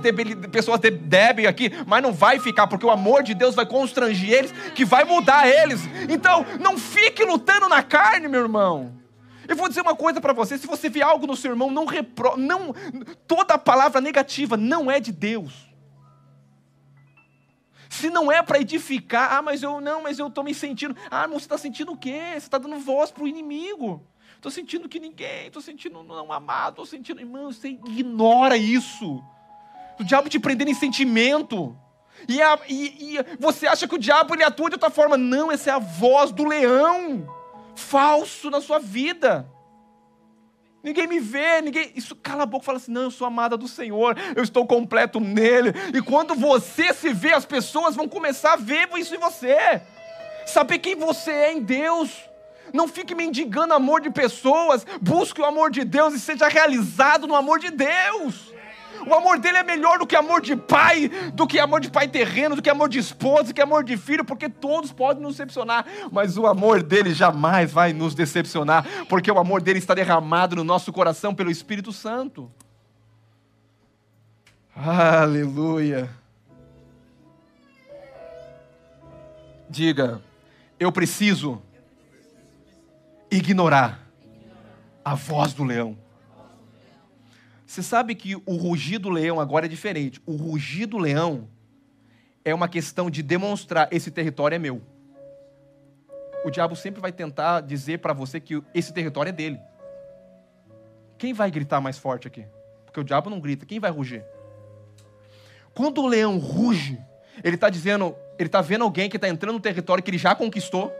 pessoas débeis aqui, mas não vai ficar, porque o amor de Deus vai constranger eles, que vai mudar eles. Então, não fique lutando na carne, meu irmão. Eu vou dizer uma coisa para você: se você vê algo no seu irmão, não repro, não toda palavra negativa não é de Deus. Se não é para edificar, ah, mas eu não, mas eu estou me sentindo. Ah, mas você está sentindo o quê? Você está dando voz para o inimigo. Estou sentindo que ninguém, estou sentindo não amado, estou sentindo. Irmão, você ignora isso. O diabo te prendendo em sentimento. E, a, e, e, você acha que o diabo ele atua de outra forma. Não, essa é a voz do leão falso na sua vida. Ninguém me vê, ninguém. Isso cala a boca e fala assim: não, eu sou amada do Senhor, eu estou completo nele. E quando você se vê, as pessoas vão começar a ver isso em você. Saber quem você é em Deus. Não fique mendigando amor de pessoas, busque o amor de Deus e seja realizado no amor de Deus. O amor dele é melhor do que amor de pai, do que amor de pai terreno, do que amor de esposa, do que amor de filho, porque todos podem nos decepcionar, mas o amor dele jamais vai nos decepcionar, porque o amor dele está derramado no nosso coração pelo Espírito Santo. Aleluia. Diga, eu preciso ignorar a voz do leão. Você sabe que o rugir do leão agora é diferente. O rugir do leão é uma questão de demonstrar esse território é meu. O diabo sempre vai tentar dizer para você que esse território é dele. Quem vai gritar mais forte aqui? Porque o diabo não grita. Quem vai rugir? Quando o leão ruge, ele está dizendo, ele está vendo alguém que está entrando no território que ele já conquistou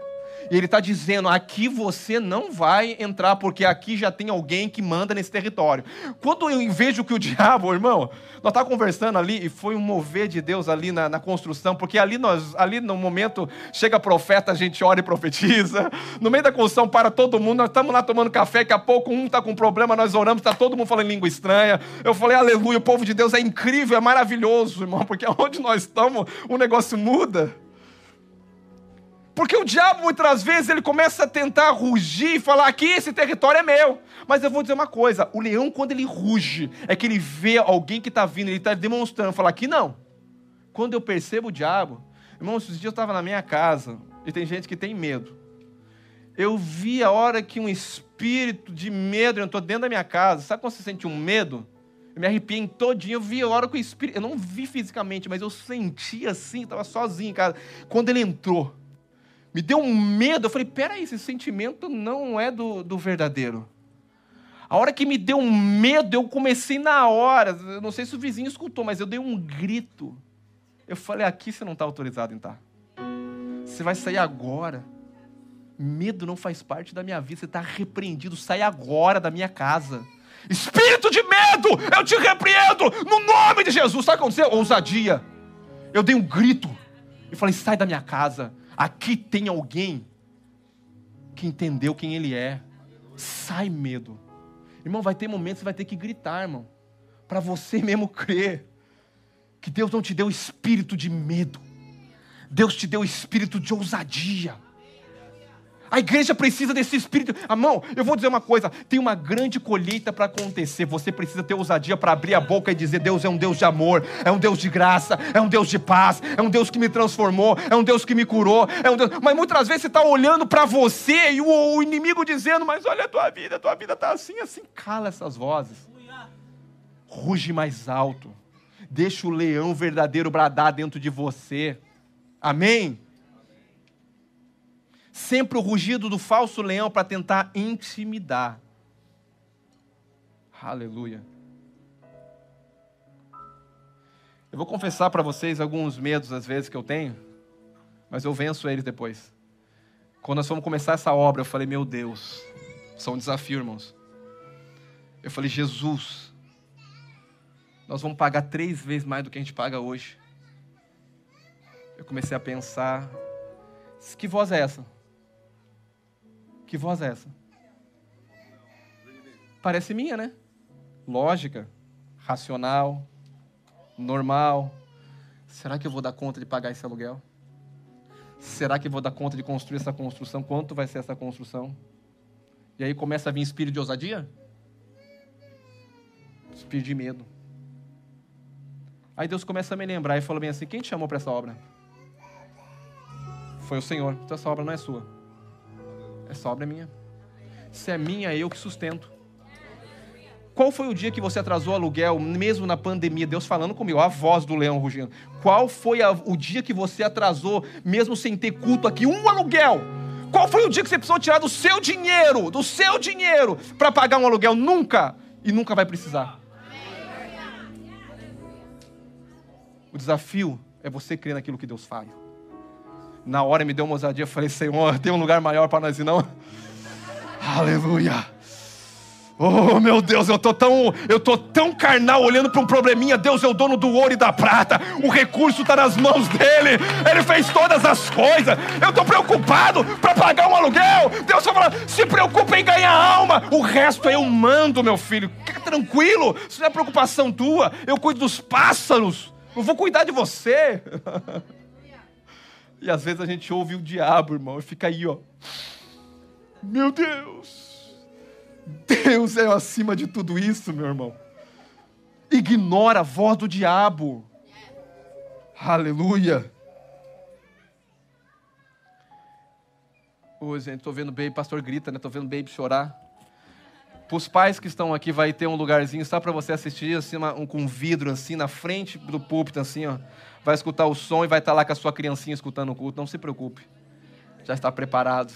e ele está dizendo: aqui você não vai entrar, porque aqui já tem alguém que manda nesse território. Quando eu vejo que o diabo, irmão, nós estávamos conversando ali e foi um mover de Deus ali na, na, construção, porque ali nós, ali no momento, chega profeta, a gente ora e profetiza. No meio da construção para todo mundo, nós estamos lá tomando café, daqui a pouco um está com problema, nós oramos, está todo mundo falando língua estranha. Eu falei, aleluia, o povo de Deus é incrível, é maravilhoso, irmão, porque onde nós estamos, o negócio muda. Porque o diabo, muitas vezes, ele começa a tentar rugir e falar: aqui, esse território é meu. Mas eu vou dizer uma coisa: o leão, quando ele ruge, é que ele vê alguém que está vindo, ele está demonstrando, falar: aqui não. Quando eu percebo o diabo, irmão, esses dias eu estava na minha casa, e tem gente que tem medo. Eu vi a hora que um espírito de medo entrou dentro da minha casa. Sabe quando você sente um medo? Eu me arrepiei em todinho, eu vi a hora que o espírito. Eu não vi fisicamente, mas eu senti assim, estava sozinho em casa. Quando ele entrou me deu um medo. Eu falei: peraí, esse sentimento não é do, do verdadeiro. A hora que me deu um medo, eu comecei na hora. Eu não sei se o vizinho escutou, mas eu dei um grito. Eu falei: aqui você não está autorizado em estar. Você vai sair agora. Medo não faz parte da minha vida. Você está repreendido. Sai agora da minha casa. Espírito de medo, eu te repreendo no nome de Jesus. Sabe o que aconteceu? Ousadia. Eu dei um grito. e falei: sai da minha casa. Aqui tem alguém que entendeu quem ele é. Sai medo. Irmão, vai ter momentos que você vai ter que gritar, irmão. Para você mesmo crer que Deus não te deu espírito de medo. Deus te deu espírito de ousadia. A igreja precisa desse espírito. Amão, eu vou dizer uma coisa: tem uma grande colheita para acontecer. Você precisa ter ousadia para abrir a boca e dizer: Deus é um Deus de amor, é um Deus de graça, é um Deus de paz, é um Deus que me transformou, é um Deus que me curou. É um Deus... Mas muitas vezes você está olhando para você e o, o, inimigo dizendo: Mas olha a tua vida, a tua vida está assim, assim. Cala essas vozes. Ruge mais alto. Deixa o leão verdadeiro bradar dentro de você. Amém? Sempre o rugido do falso leão para tentar intimidar. Aleluia. Eu vou confessar para vocês alguns medos às vezes que eu tenho, mas eu venço eles depois. Quando nós fomos começar essa obra, eu falei: Meu Deus, são um desafio, irmãos. Eu falei: Jesus, nós vamos pagar três vezes mais do que a gente paga hoje. Eu comecei a pensar: que voz é essa? Que voz é essa? Parece minha, né? Lógica, racional, normal. Será que eu vou dar conta de pagar esse aluguel? Será que eu vou dar conta de construir essa construção? Quanto vai ser essa construção? E aí começa a vir espírito de ousadia? Espírito de medo. Aí Deus começa a me lembrar e falou bem assim: quem te chamou para essa obra? Foi o Senhor. Então essa obra não é sua. Essa obra é minha. Se é minha, é eu que sustento. Qual foi o dia que você atrasou o aluguel, mesmo na pandemia? Deus falando comigo, a voz do leão rugindo. Qual foi a, o dia que você atrasou, mesmo sem ter culto aqui, um aluguel? Qual foi o dia que você precisou tirar do seu dinheiro, do seu dinheiro, para pagar um aluguel? Nunca! E nunca vai precisar. O desafio é você crer naquilo que Deus faz. Na hora me deu uma ousadia, falei, Senhor, tem um lugar maior para nós ir não? Aleluia! Oh, meu Deus, eu tô tão, eu tô tão carnal olhando para um probleminha. Deus é o dono do ouro e da prata. O recurso está nas mãos dele. Ele fez todas as coisas. Eu tô preocupado para pagar um aluguel. Deus só fala: "Se preocupe em ganhar alma. O resto eu mando, meu filho. Fica tranquilo. Isso não é preocupação tua. Eu cuido dos pássaros. Não vou cuidar de você." e às vezes a gente ouve o diabo, irmão, e fica aí, ó. Meu Deus. Deus é acima de tudo isso, meu irmão. Ignora a voz do diabo. Aleluia. Ô, gente, tô vendo baby, pastor grita, né? Tô vendo baby chorar. Para os pais que estão aqui, vai ter um lugarzinho só para você assistir, assim, uma, um, com vidro, assim, na frente do púlpito, assim, ó. Vai escutar o som e vai estar tá lá com a sua criancinha escutando o culto. Não se preocupe. Já está preparado.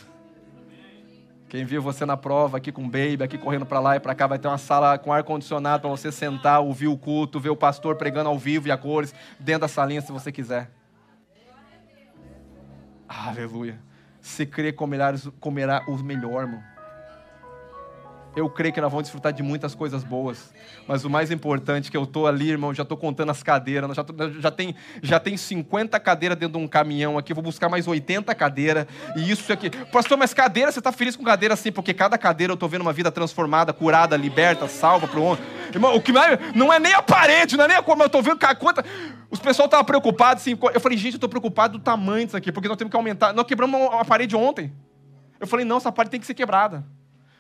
Quem viu você na prova, aqui com o baby, aqui correndo para lá e para cá, vai ter uma sala com ar-condicionado para você sentar, ouvir o culto, ver o pastor pregando ao vivo e a cores, dentro da salinha, se você quiser. Aleluia. Se comerá, comerá o melhor, irmão eu creio que nós vamos desfrutar de muitas coisas boas. Mas o mais importante é que eu estou ali, irmão, já estou contando as cadeiras. Já, já, tem, já tem 50 cadeiras dentro de um caminhão aqui. Vou buscar mais 80 cadeiras. E isso aqui. Pastor, mas cadeira, você está feliz com cadeira assim? Porque cada cadeira eu estou vendo uma vida transformada, curada, liberta, salva para o outro. Irmão, o que mais, não é nem a parede, não é nem a cor, mas eu estou vendo quanta. Os pessoal estavam preocupados assim. Eu falei, gente, eu estou preocupado do tamanho disso aqui, porque nós temos que aumentar. Nós quebramos uma parede ontem. Eu falei, não, essa parede tem que ser quebrada.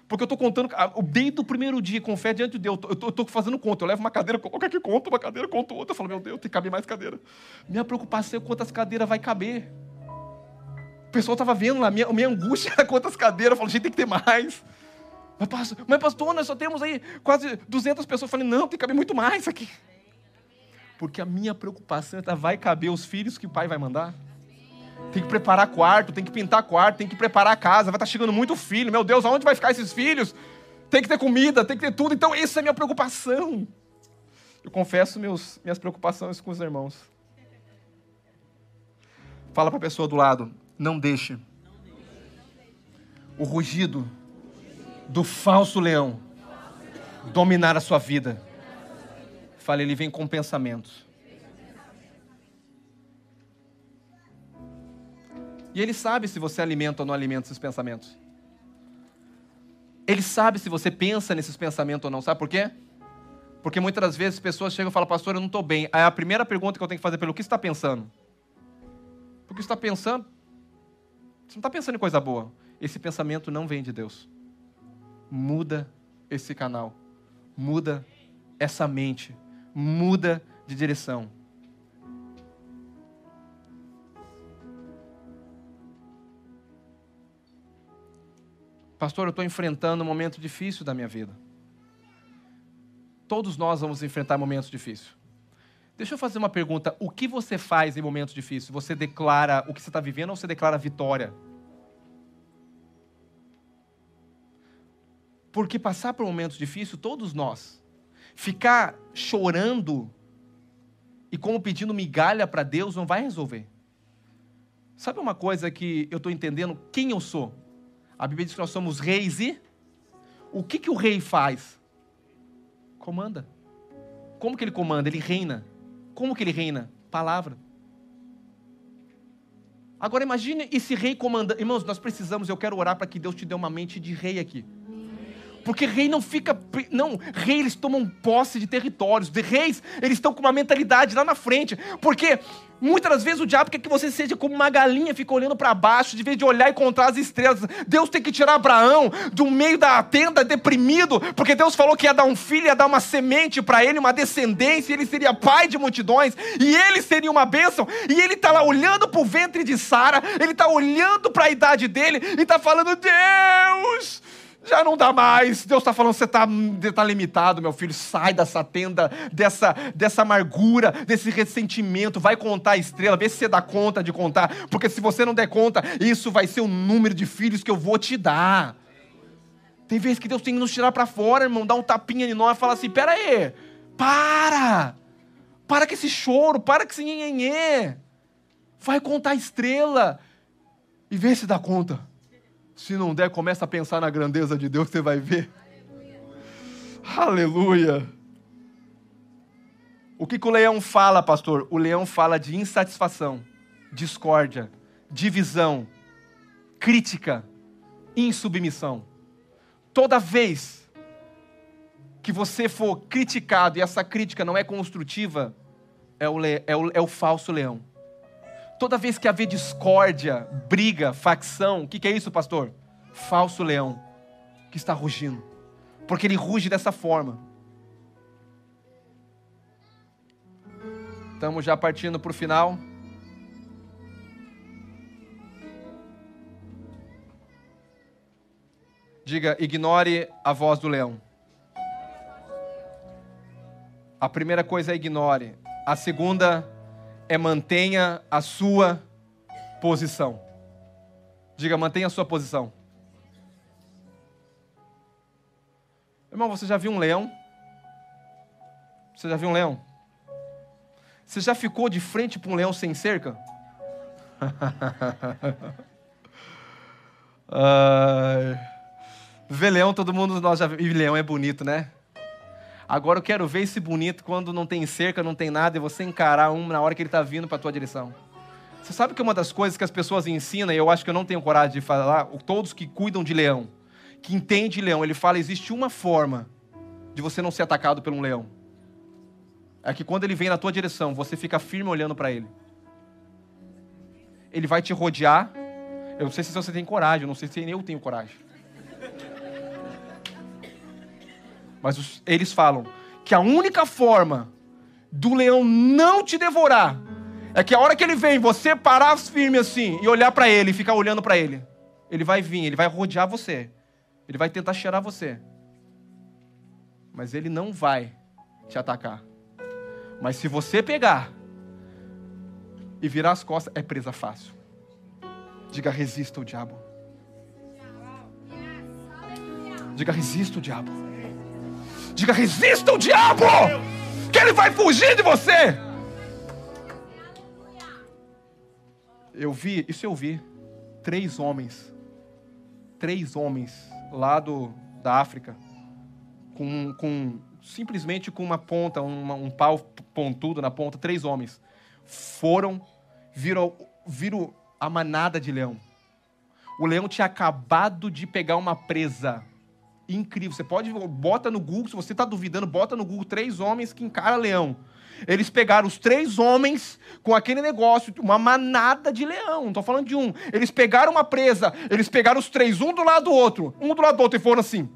Porque eu estou contando, desde o primeiro dia, com fé diante de Deus, eu estou fazendo conta. Eu levo uma cadeira, coloco aqui, conto uma cadeira, conto outra. Eu falo, meu Deus, tem que caber mais cadeira. Minha preocupação é quantas cadeiras vai caber. O pessoal estava vendo lá, minha, minha angústia era quantas cadeiras. Eu falo, gente, tem que ter mais. Mas pastor, mas, pastor, nós só temos aí quase 200 pessoas. Eu falei, não, tem que caber muito mais aqui. Porque a minha preocupação é, vai caber os filhos que o pai vai mandar? Tem que preparar quarto, tem que pintar quarto, tem que preparar a casa. Vai estar tá chegando muito filho. Meu Deus, aonde vai ficar esses filhos? Tem que ter comida, tem que ter tudo. Então, essa é a minha preocupação. Eu confesso meus, minhas preocupações com os irmãos. Fala para a pessoa do lado: não deixe o rugido do falso leão dominar a sua vida. Fale, ele vem com pensamentos E ele sabe se você alimenta ou não alimenta esses pensamentos. Ele sabe se você pensa nesses pensamentos ou não. Sabe por quê? Porque muitas das vezes pessoas chegam e falam, pastor, eu não estou bem. Aí a primeira pergunta que eu tenho que fazer é pelo que você está pensando? Porque você está pensando? Você não está pensando em coisa boa. Esse pensamento não vem de Deus. Muda esse canal. Muda essa mente. Muda de direção. Pastor, eu estou enfrentando um momento difícil da minha vida. Todos nós vamos enfrentar momentos difíceis. Deixa eu fazer uma pergunta. O que você faz em momentos difíceis? Você declara o que você está vivendo ou você declara vitória? Porque passar por momentos difíceis, todos nós, ficar chorando e como pedindo migalha para Deus não vai resolver. Sabe uma coisa que eu estou entendendo? Quem eu sou? A Bíblia diz que nós somos reis e o que, que o rei faz? Comanda. Como que ele comanda? Ele reina. Como que ele reina? Palavra. Agora imagine esse rei comandando. Irmãos, nós precisamos, eu quero orar para que Deus te dê uma mente de rei aqui. Porque rei não fica. Não, rei eles tomam posse de territórios. De reis, eles estão com uma mentalidade lá na frente. Porque muitas das vezes o diabo quer que você seja como uma galinha, fica olhando para baixo, de vez de olhar e contar as estrelas. Deus tem que tirar Abraão do meio da tenda deprimido, porque Deus falou que ia dar um filho, ia dar uma semente para ele, uma descendência, ele seria pai de multidões, e ele seria uma bênção. E ele está lá olhando para o ventre de Sara, ele está olhando para a idade dele e está falando: Deus já não dá mais. Deus está falando, você está tá limitado, meu filho. Sai dessa tenda, dessa, dessa amargura, desse ressentimento. Vai contar a estrela, vê se você dá conta de contar. Porque se você não der conta, isso vai ser o número de filhos que eu vou te dar. Tem vezes que Deus tem que nos tirar para fora, irmão, dar um tapinha em nós e falar assim: pera aí, para! Para com esse choro, para com esse nhenhenhê. Vai contar a estrela e vê se dá conta. Se não der, começa a pensar na grandeza de Deus, você vai ver. Aleluia. Aleluia. O que, que o leão fala, pastor? O leão fala de insatisfação, discórdia, divisão, crítica, insubmissão. Toda vez que você for criticado e essa crítica não é construtiva, é o, é o, é o falso leão. Toda vez que haver discórdia, briga, facção, o que, que é isso, pastor? Falso leão que está rugindo. Porque ele ruge dessa forma. Estamos já partindo para o final. Diga, ignore a voz do leão. A primeira coisa é ignore. A segunda é mantenha a sua posição. Diga, mantenha a sua posição. Irmão, você já viu um leão? Você já viu um leão? Você já ficou de frente para um leão sem cerca? ver leão, todo mundo nós já E leão é bonito, né? Agora eu quero ver esse bonito quando não tem cerca, não tem nada, e você encarar um na hora que ele está vindo para a tua direção. Você sabe que uma das coisas que as pessoas ensinam, e eu acho que eu não tenho coragem de falar, todos que cuidam de leão, que entende leão, ele fala: existe uma forma de você não ser atacado por um leão. É que quando ele vem na tua direção, você fica firme olhando para ele. Ele vai te rodear. Eu não sei se você tem coragem, eu não sei se eu tenho coragem. Mas os, eles falam que a única forma do leão não te devorar é que a hora que ele vem, você parar firme assim e olhar para ele ficar olhando para ele. Ele vai vir, ele vai rodear você. Ele vai tentar cheirar você. Mas ele não vai te atacar. Mas se você pegar e virar as costas, é presa fácil. Diga, resista o diabo. Diga, resista o diabo. Diga: resista o diabo, que ele vai fugir de você. Eu vi, isso eu vi, três homens, três homens lá do, da África, com, com simplesmente com uma ponta, uma, um pau pontudo na ponta, três homens, foram, viram, viram a manada de leão. O leão tinha acabado de pegar uma presa incrível. Você pode, bota no Google, se você está duvidando, bota no Google três homens que encara leão. Eles pegaram os três homens com aquele negócio, uma manada de leão, não estou falando de um. Eles pegaram uma presa, eles pegaram os três, um do lado do outro, um do lado do outro, e foram assim.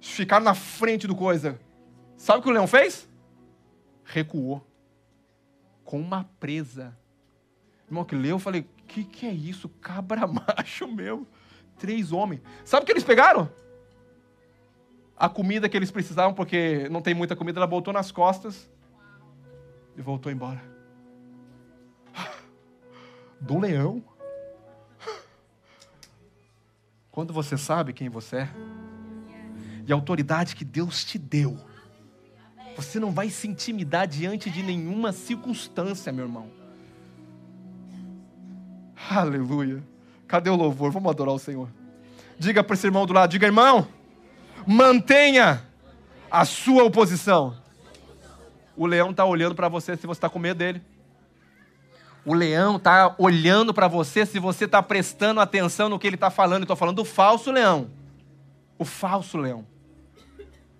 Ficaram na frente do coisa. Sabe o que o leão fez? Recuou. Com uma presa. Irmão, que leu, eu falei, o que, que é isso? Cabra macho mesmo. Três homens. Sabe o que eles pegaram? A comida que eles precisavam, porque não tem muita comida, ela botou nas costas e voltou embora. Do leão. Quando você sabe quem você é e a autoridade que Deus te deu, você não vai se intimidar diante de nenhuma circunstância, meu irmão. Aleluia. Cadê o louvor? Vamos adorar o Senhor. Diga para esse irmão do lado, diga, irmão, mantenha a sua oposição. O leão está olhando para você se você está com medo dele. O leão está olhando para você se você está prestando atenção no que ele está falando. Estou falando do falso leão. O falso leão.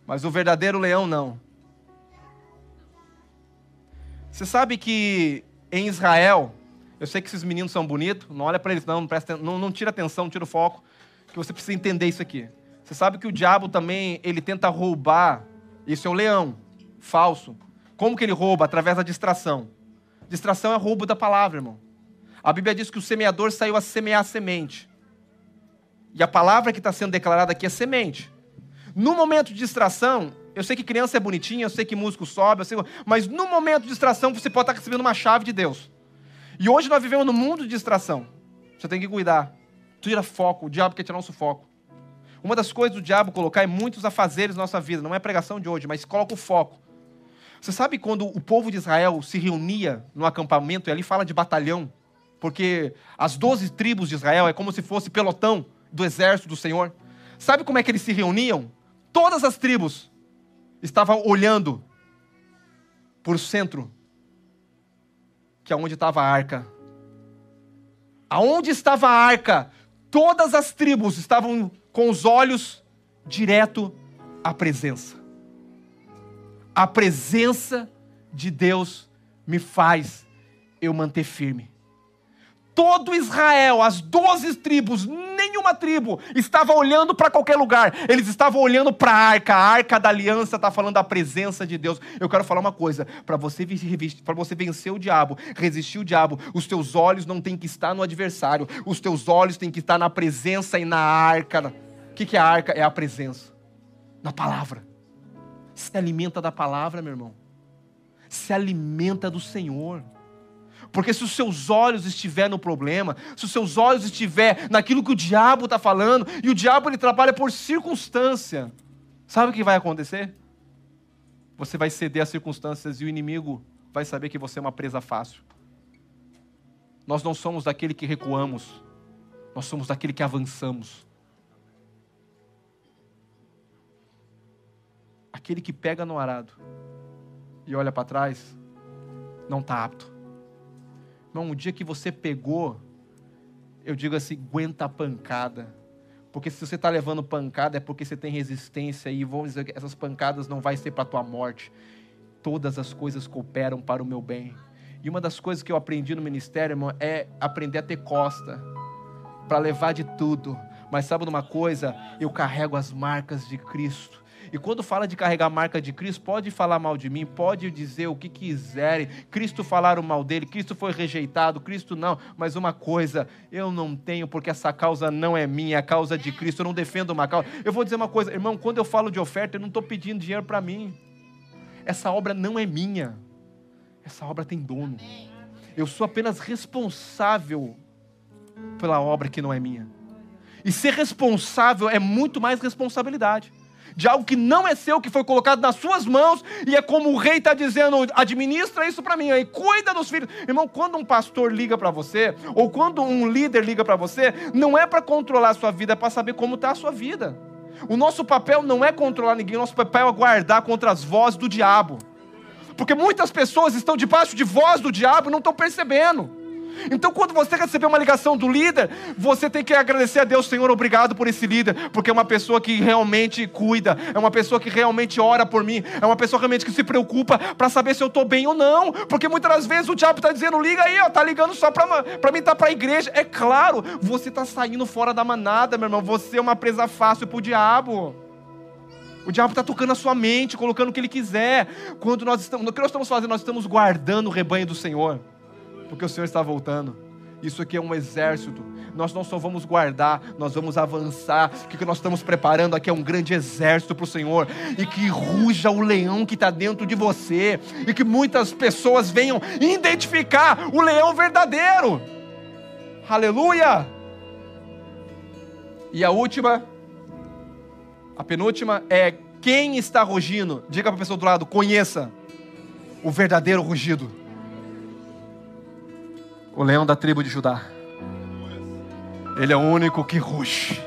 Mas o verdadeiro leão não. Você sabe que em Israel, eu sei que esses meninos são bonitos, não olha para eles não, não, presta, não, não tira atenção, não tira o foco, que você precisa entender isso aqui. Você sabe que o diabo também, ele tenta roubar, isso é o leão, falso. Como que ele rouba? Através da distração. Distração é roubo da palavra, irmão. A Bíblia diz que o semeador saiu a semear a semente. E a palavra que está sendo declarada aqui é semente. No momento de distração, eu sei que criança é bonitinha, eu sei que músico sobe, sei... mas no momento de distração você pode estar recebendo uma chave de Deus. E hoje nós vivemos num mundo de distração. Você tem que cuidar. Tira foco, o diabo quer tirar nosso foco. Uma das coisas do diabo colocar é muitos afazeres na nossa vida. Não é pregação de hoje, mas coloca o foco. Você sabe quando o povo de Israel se reunia no acampamento, e ali fala de batalhão, porque as doze tribos de Israel é como se fosse pelotão do exército do Senhor. Sabe como é que eles se reuniam? Todas as tribos estavam olhando para o centro, que é onde estava a arca. Aonde estava a arca? Todas as tribos estavam com os olhos direto à presença a presença de Deus me faz eu manter firme. Todo Israel, as doze tribos, nenhuma tribo estava olhando para qualquer lugar, eles estavam olhando para a arca, a arca da aliança está falando da presença de Deus. Eu quero falar uma coisa: para você, você vencer o diabo, resistir o diabo, os teus olhos não têm que estar no adversário, os teus olhos têm que estar na presença e na arca. O que, que é a arca? É a presença, na palavra se alimenta da palavra, meu irmão. Se alimenta do Senhor. Porque se os seus olhos estiver no problema, se os seus olhos estiver naquilo que o diabo está falando, e o diabo ele trabalha por circunstância, sabe o que vai acontecer? Você vai ceder às circunstâncias e o inimigo vai saber que você é uma presa fácil. Nós não somos daquele que recuamos, nós somos daquele que avançamos. Aquele que pega no arado e olha para trás, não está apto. Irmão, o dia que você pegou, eu digo assim, aguenta a pancada. Porque se você está levando pancada é porque você tem resistência e vamos dizer que essas pancadas não vai ser para tua morte. Todas as coisas cooperam para o meu bem. E uma das coisas que eu aprendi no ministério, irmão, é aprender a ter costa para levar de tudo. Mas sabe de uma coisa? Eu carrego as marcas de Cristo. E quando fala de carregar a marca de Cristo, pode falar mal de mim, pode dizer o que quiserem. Cristo falaram mal dele, Cristo foi rejeitado, Cristo não. Mas uma coisa, eu não tenho, porque essa causa não é minha, a causa de Cristo. Eu não defendo uma causa. Eu vou dizer uma coisa, irmão, quando eu falo de oferta, eu não estou pedindo dinheiro para mim. Essa obra não é minha. Essa obra tem dono. Eu sou apenas responsável pela obra que não é minha. E ser responsável é muito mais responsabilidade de algo que não é seu, que foi colocado nas suas mãos, e é como o rei está dizendo: administra isso para mim aí, cuida dos filhos. Irmão, quando um pastor liga para você, ou quando um líder liga para você, não é para controlar a sua vida, é para saber como está a sua vida. O nosso papel não é controlar ninguém, o nosso papel é guardar contra as vozes do diabo. Porque muitas pessoas estão debaixo de voz do diabo e não estão percebendo. Então, quando você receber uma ligação do líder, você tem que agradecer a Deus, Senhor, obrigado por esse líder, porque é uma pessoa que realmente cuida, é uma pessoa que realmente ora por mim, é uma pessoa realmente que se preocupa para saber se eu estou bem ou não, porque muitas das vezes o diabo está dizendo, liga aí, ó, tá ligando só para mim, tá para a igreja. É claro, você está saindo fora da manada, meu irmão, você é uma presa fácil para o diabo. O diabo está tocando a sua mente, colocando o que ele quiser. Quando nós estamos, o que nós estamos fazendo? Nós estamos guardando o rebanho do Senhor porque o Senhor está voltando. Isso aqui é um exército. Nós não só vamos guardar, nós vamos avançar. O que nós estamos preparando aqui é um grande exército para o Senhor. E que ruja o leão que está dentro de você. E que muitas pessoas venham identificar o leão verdadeiro. Aleluia! E a última, a penúltima é quem está rugindo. Diga para a pessoa do lado: conheça o verdadeiro rugido o leão da tribo de Judá. Ele é o único que ruge.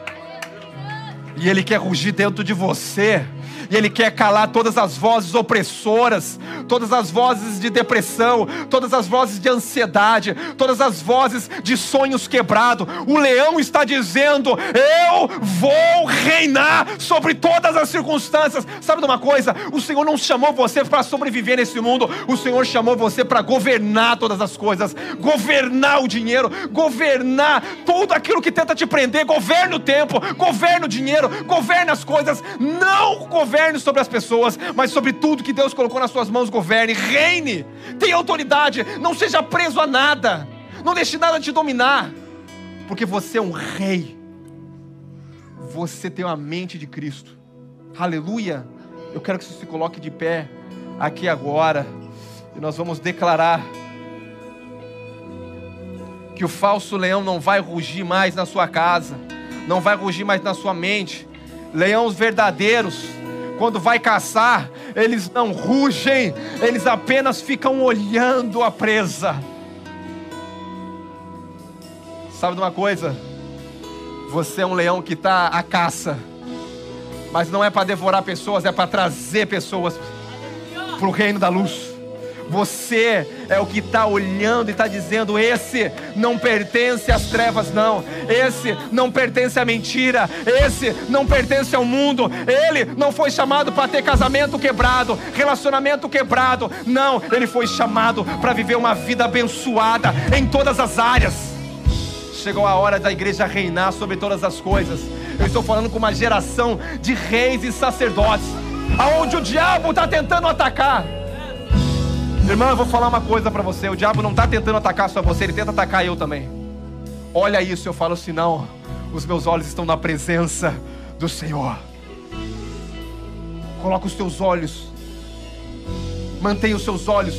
E ele quer rugir dentro de você. E Ele quer calar todas as vozes opressoras, todas as vozes de depressão, todas as vozes de ansiedade, todas as vozes de sonhos quebrados. O leão está dizendo: Eu vou reinar sobre todas as circunstâncias. Sabe de uma coisa? O Senhor não chamou você para sobreviver nesse mundo, o Senhor chamou você para governar todas as coisas, governar o dinheiro, governar tudo aquilo que tenta te prender. Governe o tempo, governe o dinheiro, governe as coisas. Não governe sobre as pessoas, mas sobre tudo que Deus colocou nas suas mãos, governe, reine, tenha autoridade, não seja preso a nada, não deixe nada te dominar, porque você é um rei, você tem a mente de Cristo, aleluia. Eu quero que você se coloque de pé aqui agora, e nós vamos declarar que o falso leão não vai rugir mais na sua casa, não vai rugir mais na sua mente. Leões verdadeiros, quando vai caçar, eles não rugem, eles apenas ficam olhando a presa. Sabe de uma coisa? Você é um leão que está à caça, mas não é para devorar pessoas, é para trazer pessoas para o reino da luz. Você é o que está olhando e está dizendo: esse não pertence às trevas, não. Esse não pertence à mentira. Esse não pertence ao mundo. Ele não foi chamado para ter casamento quebrado, relacionamento quebrado. Não, ele foi chamado para viver uma vida abençoada em todas as áreas. Chegou a hora da igreja reinar sobre todas as coisas. Eu estou falando com uma geração de reis e sacerdotes, aonde o diabo está tentando atacar Irmão, eu vou falar uma coisa para você: o diabo não está tentando atacar só você, ele tenta atacar eu também. Olha isso, eu falo assim: não, os meus olhos estão na presença do Senhor. Coloca os teus olhos, mantenha os seus olhos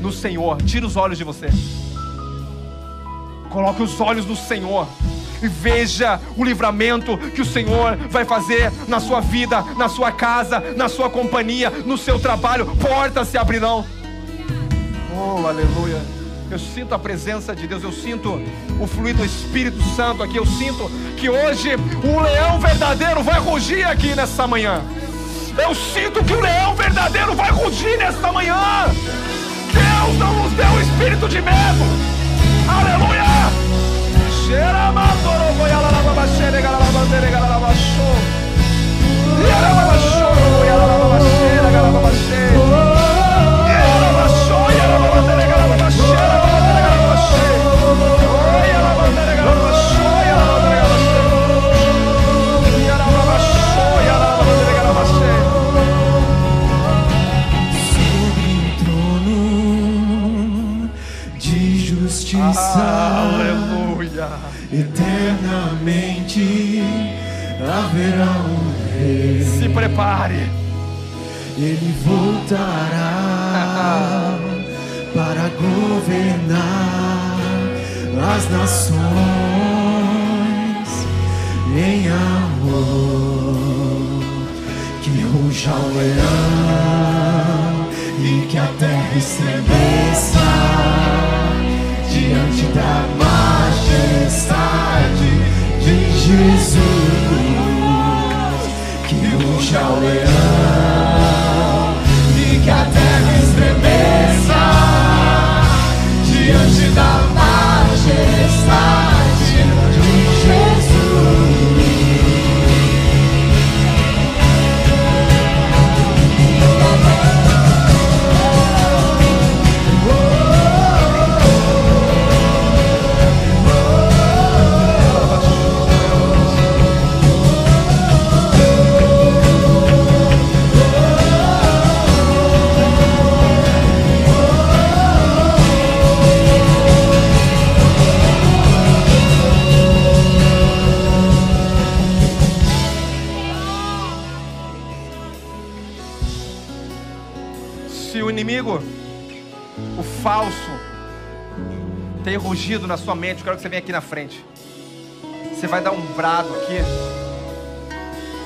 no Senhor, tira os olhos de você. Coloque os olhos no Senhor e veja o livramento que o Senhor vai fazer na sua vida, na sua casa, na sua companhia, no seu trabalho. Portas se abrirão. Oh, aleluia. Eu sinto a presença de Deus, eu sinto o fluir do Espírito Santo aqui. Eu sinto que hoje o leão verdadeiro vai rugir aqui nessa manhã. Eu sinto que o leão verdadeiro vai rugir nesta manhã. Deus não nos deu o espírito de medo. Voltará para governar as nações em amor. Que ruja o leão e que a terra estremeça diante da majestade de Jesus. Que ruja o leão rugido na sua mente, eu quero que você venha aqui na frente. Você vai dar um brado aqui.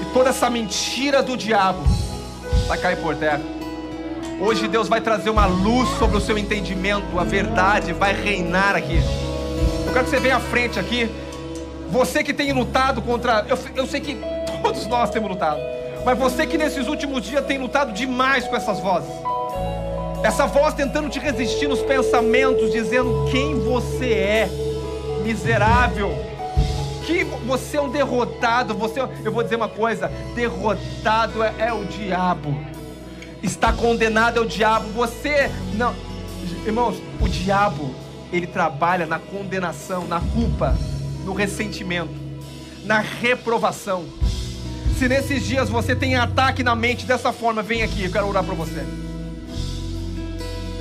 E toda essa mentira do diabo vai cair por terra. Hoje Deus vai trazer uma luz sobre o seu entendimento, a verdade vai reinar aqui. Eu quero que você venha à frente aqui. Você que tem lutado contra. Eu, eu sei que todos nós temos lutado. Mas você que nesses últimos dias tem lutado demais com essas vozes. Essa voz tentando te resistir nos pensamentos, dizendo quem você é, miserável. Que você é um derrotado, você, eu vou dizer uma coisa, derrotado é, é o diabo. Está condenado é o diabo. Você não, irmãos, o diabo, ele trabalha na condenação, na culpa, no ressentimento, na reprovação. Se nesses dias você tem ataque na mente dessa forma, vem aqui, eu quero orar para você.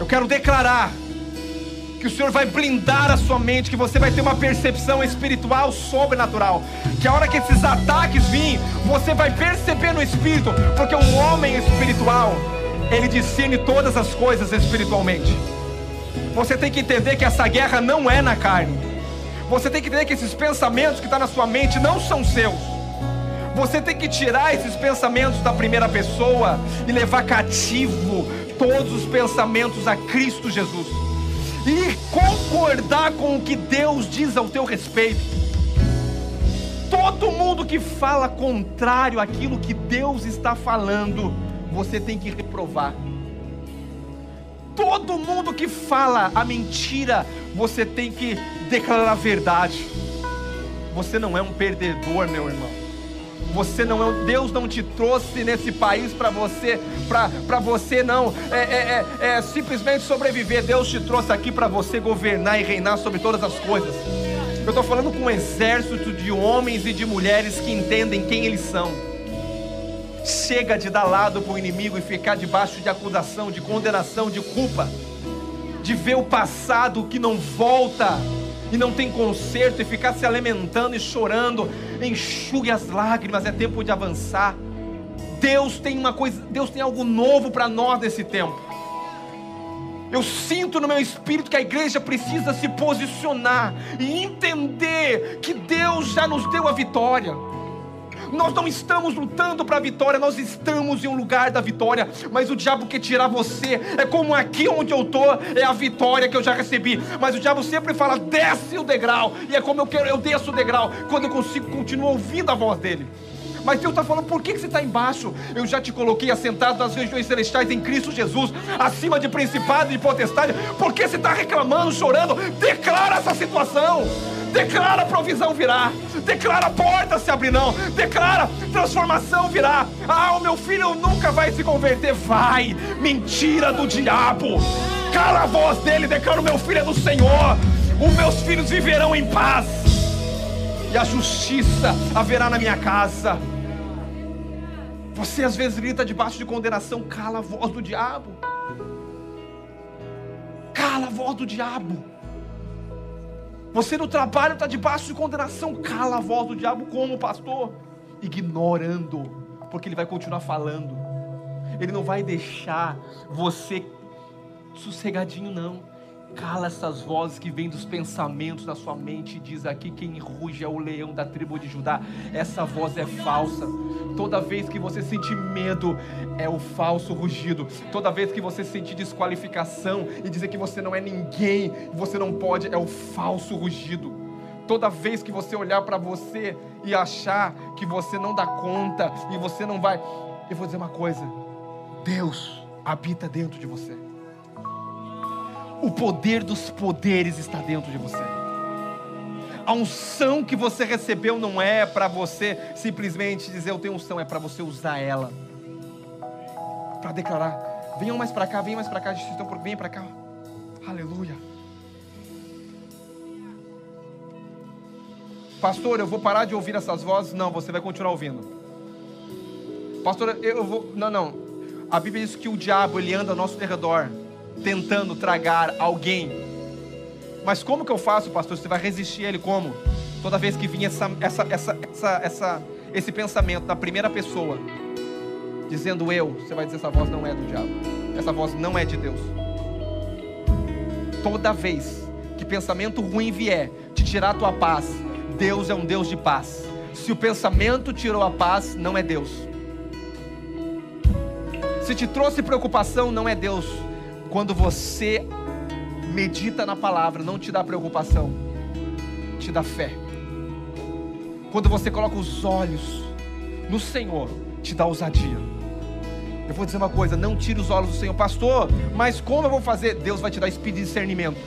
Eu quero declarar que o Senhor vai blindar a sua mente, que você vai ter uma percepção espiritual sobrenatural. Que a hora que esses ataques virem, você vai perceber no espírito, porque um homem espiritual, ele discerne todas as coisas espiritualmente. Você tem que entender que essa guerra não é na carne. Você tem que entender que esses pensamentos que estão tá na sua mente não são seus. Você tem que tirar esses pensamentos da primeira pessoa e levar cativo todos os pensamentos a Cristo Jesus e concordar com o que Deus diz ao teu respeito. Todo mundo que fala contrário àquilo que Deus está falando, você tem que reprovar. Todo mundo que fala a mentira, você tem que declarar a verdade. Você não é um perdedor, meu irmão. Você não é, Deus não te trouxe nesse país para você, para você não é, é, é, é, simplesmente sobreviver. Deus te trouxe aqui para você governar e reinar sobre todas as coisas. Eu estou falando com um exército de homens e de mulheres que entendem quem eles são. Chega de dar lado para o inimigo e ficar debaixo de acusação, de condenação, de culpa, de ver o passado que não volta e não tem conserto e ficar se alimentando e chorando, enxugue as lágrimas, é tempo de avançar. Deus tem uma coisa, Deus tem algo novo para nós nesse tempo. Eu sinto no meu espírito que a igreja precisa se posicionar e entender que Deus já nos deu a vitória. Nós não estamos lutando para a vitória, nós estamos em um lugar da vitória, mas o diabo quer tirar você. É como aqui onde eu estou, é a vitória que eu já recebi. Mas o diabo sempre fala: desce o degrau, e é como eu quero, eu desço o degrau, quando eu consigo continuar ouvindo a voz dele. Mas Deus está falando, por que, que você está embaixo? Eu já te coloquei assentado nas regiões celestiais em Cristo Jesus, acima de principado e de potestade. Por que você está reclamando, chorando? Declara essa situação. Declara provisão virá. Declara porta se abrirão. Declara transformação virá. Ah, o meu filho nunca vai se converter. Vai. Mentira do diabo. Cala a voz dele. Declara o meu filho é do Senhor. Os meus filhos viverão em paz. E a justiça haverá na minha casa. Você às vezes grita debaixo de condenação. Cala a voz do diabo. Cala a voz do diabo. Você no trabalho está debaixo de condenação, cala a voz do diabo como pastor, ignorando, porque ele vai continuar falando. Ele não vai deixar você sossegadinho não. Cala essas vozes que vêm dos pensamentos da sua mente e diz aqui quem ruge é o leão da tribo de Judá. Essa voz é falsa. Toda vez que você sentir medo, é o falso rugido. Toda vez que você sentir desqualificação e dizer que você não é ninguém, você não pode, é o falso rugido. Toda vez que você olhar para você e achar que você não dá conta e você não vai, eu vou dizer uma coisa: Deus habita dentro de você. O poder dos poderes está dentro de você. A unção que você recebeu não é para você simplesmente dizer eu tenho unção, é para você usar ela. Para declarar, venham mais para cá, venham mais para cá, estão por bem para cá. Aleluia. Pastor, eu vou parar de ouvir essas vozes? Não, você vai continuar ouvindo. Pastor, eu vou. Não, não. A Bíblia diz que o diabo ele anda ao nosso derredor tentando tragar alguém. Mas como que eu faço, pastor? Você vai resistir a ele como? Toda vez que vinha essa, essa, essa, essa, essa, esse pensamento da primeira pessoa, dizendo eu, você vai dizer essa voz não é do diabo. Essa voz não é de Deus. Toda vez que pensamento ruim vier te tirar a tua paz, Deus é um Deus de paz. Se o pensamento tirou a paz, não é Deus. Se te trouxe preocupação, não é Deus. Quando você medita na palavra, não te dá preocupação, te dá fé. Quando você coloca os olhos no Senhor, te dá ousadia. Eu vou dizer uma coisa: não tire os olhos do Senhor, pastor. Mas como eu vou fazer? Deus vai te dar espírito de discernimento.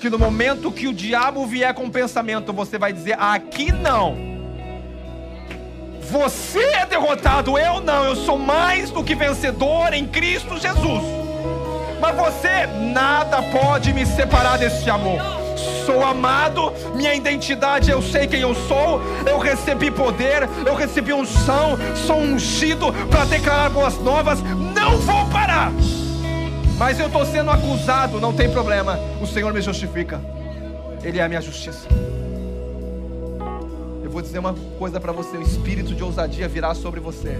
Que no momento que o diabo vier com pensamento, você vai dizer: aqui não. Você é derrotado, eu não. Eu sou mais do que vencedor em Cristo Jesus. Mas você, nada pode me separar desse amor. Sou amado, minha identidade, eu sei quem eu sou. Eu recebi poder, eu recebi unção, sou ungido para declarar boas novas. Não vou parar. Mas eu estou sendo acusado, não tem problema. O Senhor me justifica. Ele é a minha justiça. Eu vou dizer uma coisa para você: o espírito de ousadia virá sobre você,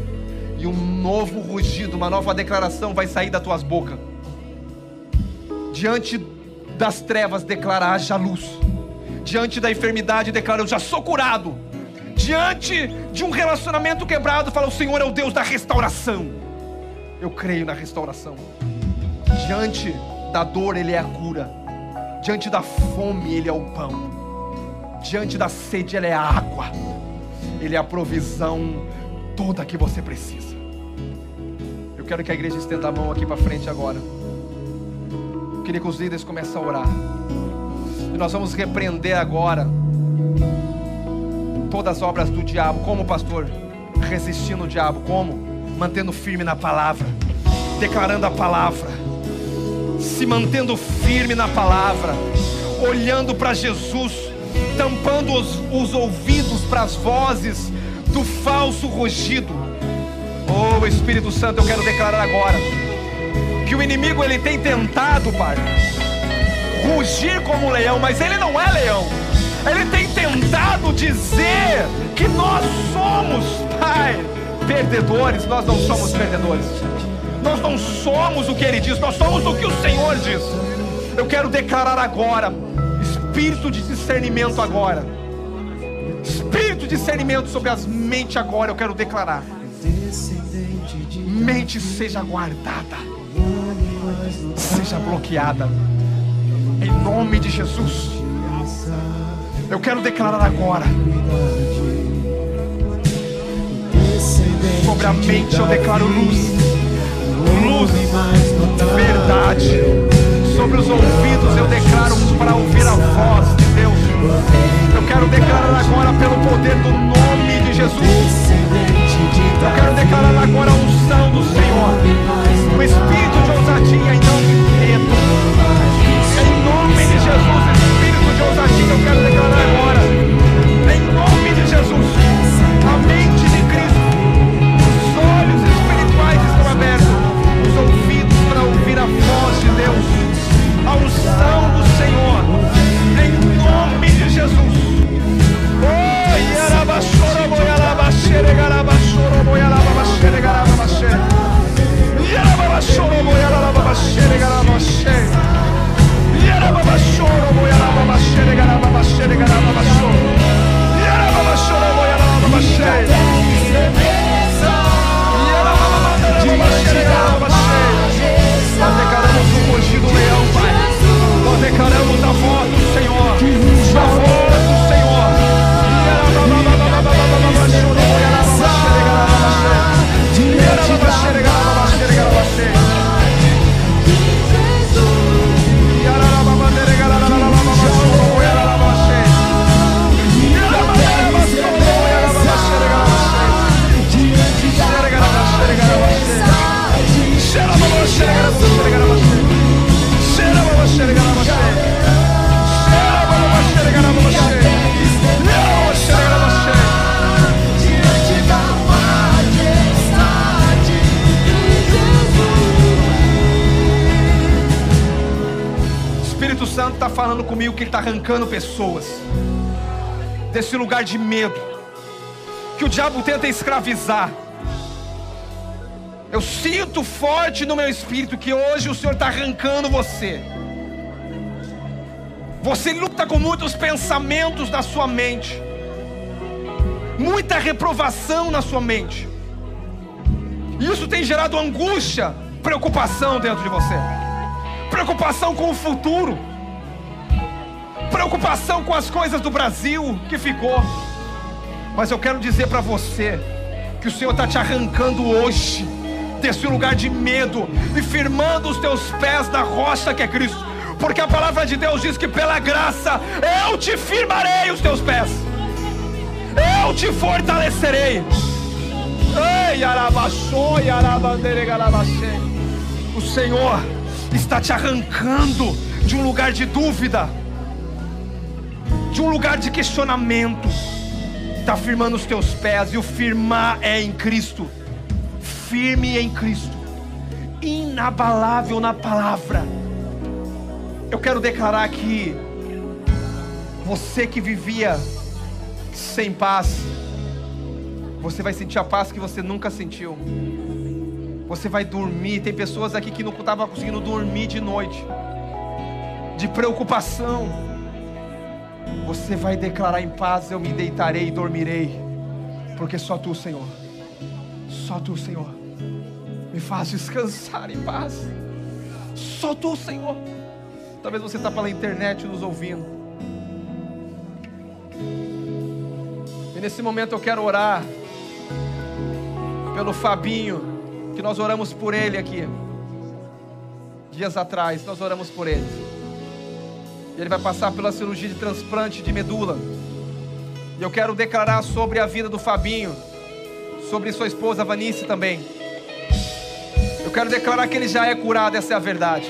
e um novo rugido, uma nova declaração vai sair das tuas bocas. Diante das trevas, declara: haja luz. Diante da enfermidade, declara: eu já sou curado. Diante de um relacionamento quebrado, fala: o Senhor é o Deus da restauração. Eu creio na restauração. Diante da dor, Ele é a cura. Diante da fome, Ele é o pão. Diante da sede, Ele é a água. Ele é a provisão toda que você precisa. Eu quero que a igreja estenda a mão aqui para frente agora. Queria que os líderes comecem a orar. E nós vamos repreender agora todas as obras do diabo. Como, pastor? Resistindo o diabo. Como? Mantendo firme na palavra. Declarando a palavra. Se mantendo firme na palavra. Olhando para Jesus. Tampando os, os ouvidos para as vozes do falso rugido. Oh Espírito Santo, eu quero declarar agora que o inimigo ele tem tentado, Pai, rugir como leão, mas ele não é leão. Ele tem tentado dizer que nós somos, Pai, perdedores. Nós não somos perdedores. Nós não somos o que ele diz, nós somos o que o Senhor diz. Eu quero declarar agora, espírito de discernimento agora. Espírito de discernimento sobre as mentes agora, eu quero declarar. Mente seja guardada, seja bloqueada, em nome de Jesus. Eu quero declarar agora. Sobre a mente eu declaro luz, luz, verdade. Sobre os ouvidos eu declaro para escravizar. Eu sinto forte no meu espírito que hoje o Senhor está arrancando você. Você luta com muitos pensamentos na sua mente, muita reprovação na sua mente. Isso tem gerado angústia, preocupação dentro de você preocupação com o futuro, preocupação com as coisas do Brasil que ficou. Mas eu quero dizer para você que o Senhor está te arrancando hoje desse lugar de medo e firmando os teus pés na rocha que é Cristo. Porque a palavra de Deus diz que pela graça eu te firmarei os teus pés. Eu te fortalecerei. Ei, o Senhor está te arrancando de um lugar de dúvida, de um lugar de questionamento. Está firmando os teus pés e o firmar é em Cristo. Firme em Cristo, inabalável na palavra. Eu quero declarar que você que vivia sem paz, você vai sentir a paz que você nunca sentiu. Você vai dormir. Tem pessoas aqui que não estavam conseguindo dormir de noite, de preocupação. Você vai declarar em paz: Eu me deitarei e dormirei, porque só tu, Senhor, só tu, Senhor, me faz descansar em paz. Só tu, Senhor. Talvez você está pela internet nos ouvindo. E nesse momento eu quero orar pelo Fabinho, que nós oramos por ele aqui. Dias atrás, nós oramos por ele. Ele vai passar pela cirurgia de transplante de medula. E eu quero declarar sobre a vida do Fabinho, sobre sua esposa Vanice também. Eu quero declarar que ele já é curado, essa é a verdade.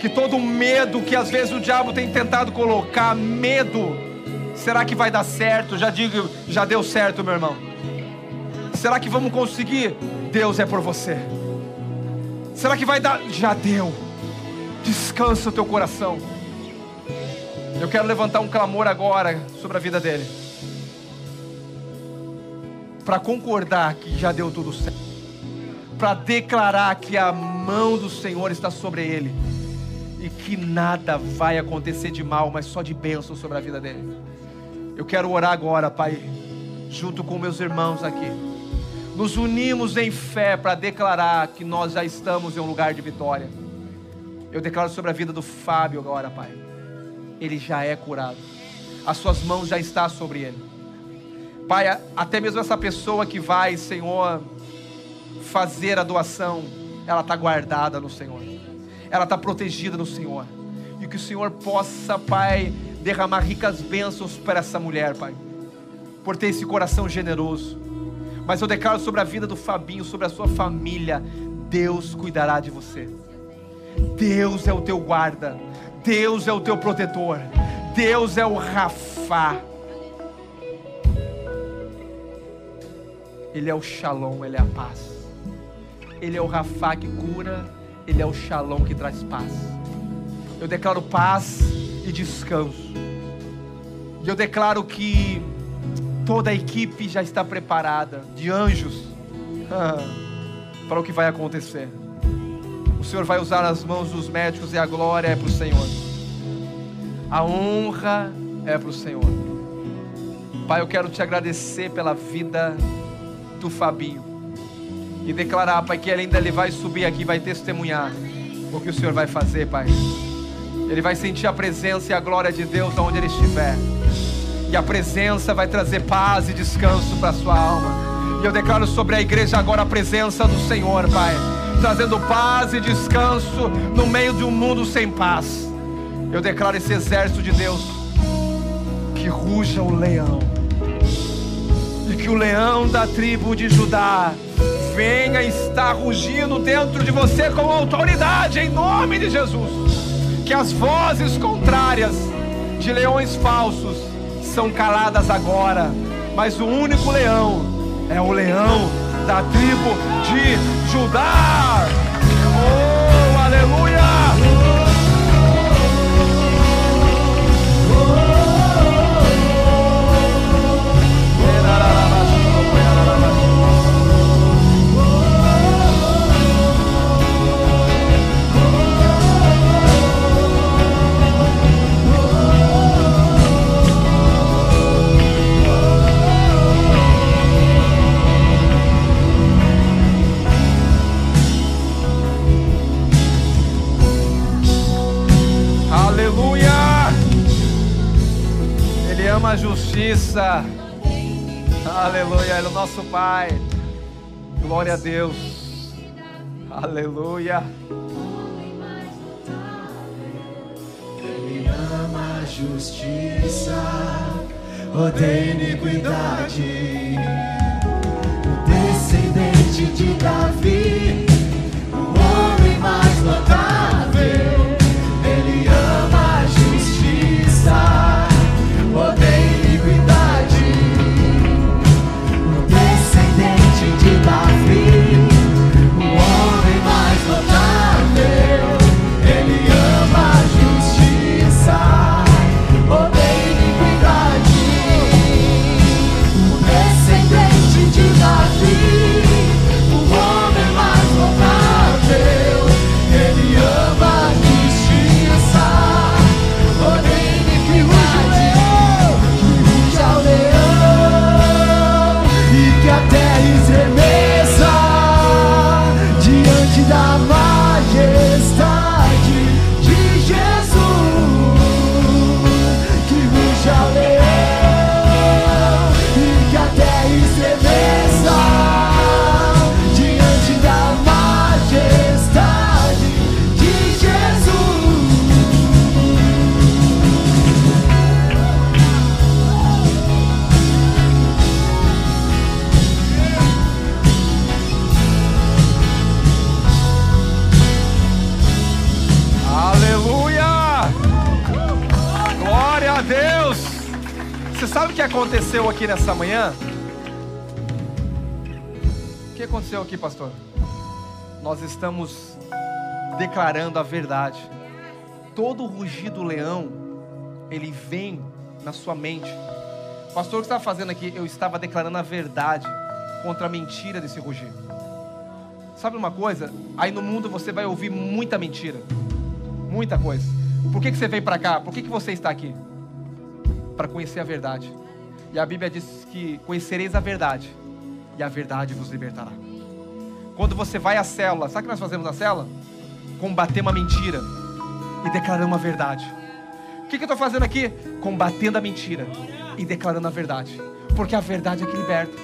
Que todo medo que às vezes o diabo tem tentado colocar, medo, será que vai dar certo? Já digo, já deu certo, meu irmão. Será que vamos conseguir? Deus é por você. Será que vai dar? Já deu. Descansa o teu coração. Eu quero levantar um clamor agora sobre a vida dele. Para concordar que já deu tudo certo. Para declarar que a mão do Senhor está sobre ele. E que nada vai acontecer de mal, mas só de bênção sobre a vida dele. Eu quero orar agora, Pai, junto com meus irmãos aqui nos unimos em fé para declarar que nós já estamos em um lugar de vitória. Eu declaro sobre a vida do Fábio agora, Pai. Ele já é curado. As suas mãos já estão sobre ele. Pai, até mesmo essa pessoa que vai, Senhor, fazer a doação, ela está guardada no Senhor. Ela está protegida no Senhor. E que o Senhor possa, Pai, derramar ricas bênçãos para essa mulher, Pai. Por ter esse coração generoso mas eu declaro sobre a vida do Fabinho, sobre a sua família: Deus cuidará de você. Deus é o teu guarda. Deus é o teu protetor. Deus é o Rafá. Ele é o Shalom, ele é a paz. Ele é o Rafá que cura, ele é o Shalom que traz paz. Eu declaro paz e descanso. E eu declaro que Toda a equipe já está preparada de anjos para o que vai acontecer. O Senhor vai usar as mãos dos médicos e a glória é para o Senhor. A honra é para o Senhor. Pai, eu quero te agradecer pela vida do Fabinho e declarar, Pai, que ele ainda vai subir aqui, vai testemunhar o que o Senhor vai fazer, Pai. Ele vai sentir a presença e a glória de Deus onde ele estiver. E a presença vai trazer paz e descanso para sua alma. E eu declaro sobre a igreja agora a presença do Senhor, Pai, trazendo paz e descanso no meio de um mundo sem paz. Eu declaro esse exército de Deus que ruja o leão. E que o leão da tribo de Judá venha estar rugindo dentro de você com autoridade em nome de Jesus. Que as vozes contrárias de leões falsos são caladas agora, mas o único leão é o leão da tribo de Judá. Oh, aleluia! Justiça. Aleluia, Ele é o nosso Pai. Glória a Deus. Aleluia. Ele ama a justiça, odeia iniquidade. O descendente de Davi, o homem mais notável. Aconteceu aqui nessa manhã? O que aconteceu aqui, pastor? Nós estamos declarando a verdade. Todo rugido do leão, ele vem na sua mente. Pastor, o que você estava fazendo aqui? Eu estava declarando a verdade contra a mentira desse rugir. Sabe uma coisa? Aí no mundo você vai ouvir muita mentira. Muita coisa. Por que, que você veio para cá? Por que, que você está aqui? Para conhecer a verdade. E a Bíblia diz que conhecereis a verdade, e a verdade vos libertará. Quando você vai à célula, sabe o que nós fazemos na célula? Combater uma mentira e declarar uma verdade. O que, eu estou fazendo aqui? Combatendo a mentira e declarando a verdade. Porque a verdade é que liberta.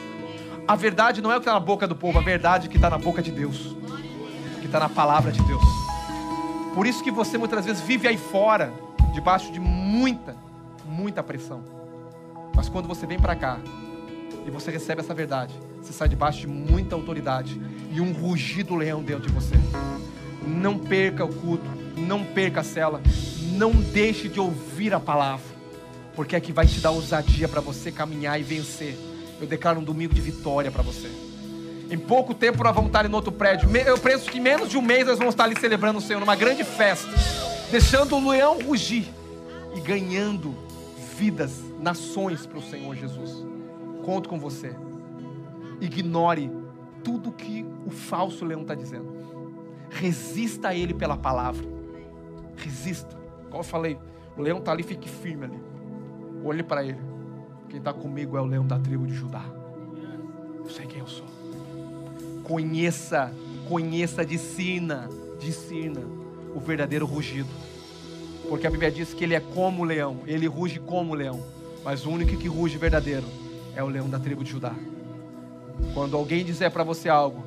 A verdade não é o que está na boca do povo, a verdade é que está na boca de Deus, que está na palavra de Deus. Por isso que você muitas vezes vive aí fora, debaixo de muita, muita pressão. Mas quando você vem para cá e você recebe essa verdade, você sai debaixo de muita autoridade e um rugido leão dentro de você. Não perca o culto, não perca a cela, não deixe de ouvir a palavra, porque é que vai te dar ousadia para você caminhar e vencer. Eu declaro um domingo de vitória para você. Em pouco tempo nós vamos estar no outro prédio. Eu penso que em menos de um mês nós vamos estar ali celebrando o Senhor, numa grande festa, deixando o leão rugir e ganhando vidas, nações para o Senhor Jesus. Conto com você. Ignore tudo que o falso leão está dizendo. Resista a ele pela palavra. Resista. Como eu falei, o leão está ali, fique firme ali. Olhe para ele. Quem está comigo é o leão da tribo de Judá. Eu sei quem eu sou. Conheça, conheça, discina, discina o verdadeiro rugido. Porque a Bíblia diz que ele é como o leão, ele ruge como o leão. Mas o único que ruge verdadeiro é o leão da tribo de Judá. Quando alguém disser para você algo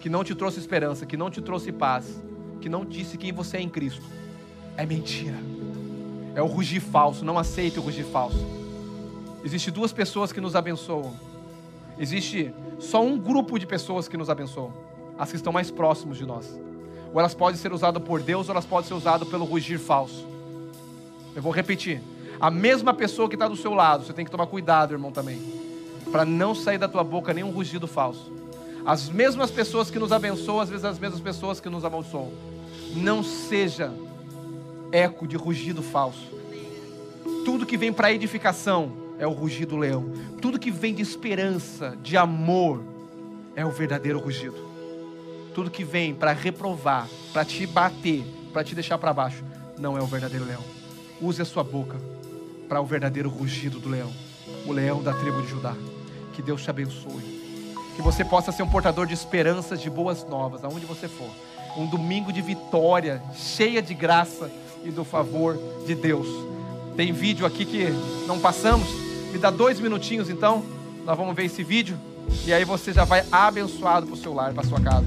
que não te trouxe esperança, que não te trouxe paz, que não disse quem você é em Cristo, é mentira. É o rugir falso, não aceite o rugir falso. Existe duas pessoas que nos abençoam. Existe só um grupo de pessoas que nos abençoam, as que estão mais próximos de nós. Ou elas podem ser usadas por Deus, ou elas podem ser usadas pelo rugir falso. Eu vou repetir. A mesma pessoa que está do seu lado, você tem que tomar cuidado, irmão, também, para não sair da tua boca nenhum rugido falso. As mesmas pessoas que nos abençoam, às vezes as mesmas pessoas que nos amaldiçoam. Não seja eco de rugido falso. Tudo que vem para edificação é o rugido do leão. Tudo que vem de esperança, de amor, é o verdadeiro rugido. Tudo que vem para reprovar, para te bater, para te deixar para baixo, não é o verdadeiro leão. Use a sua boca para o verdadeiro rugido do leão, o leão da tribo de Judá. Que Deus te abençoe. Que você possa ser um portador de esperanças, de boas novas, aonde você for. Um domingo de vitória, cheia de graça e do favor de Deus. Tem vídeo aqui que não passamos. Me dá dois minutinhos então. Nós vamos ver esse vídeo. E aí você já vai abençoado para o seu lar, para sua casa.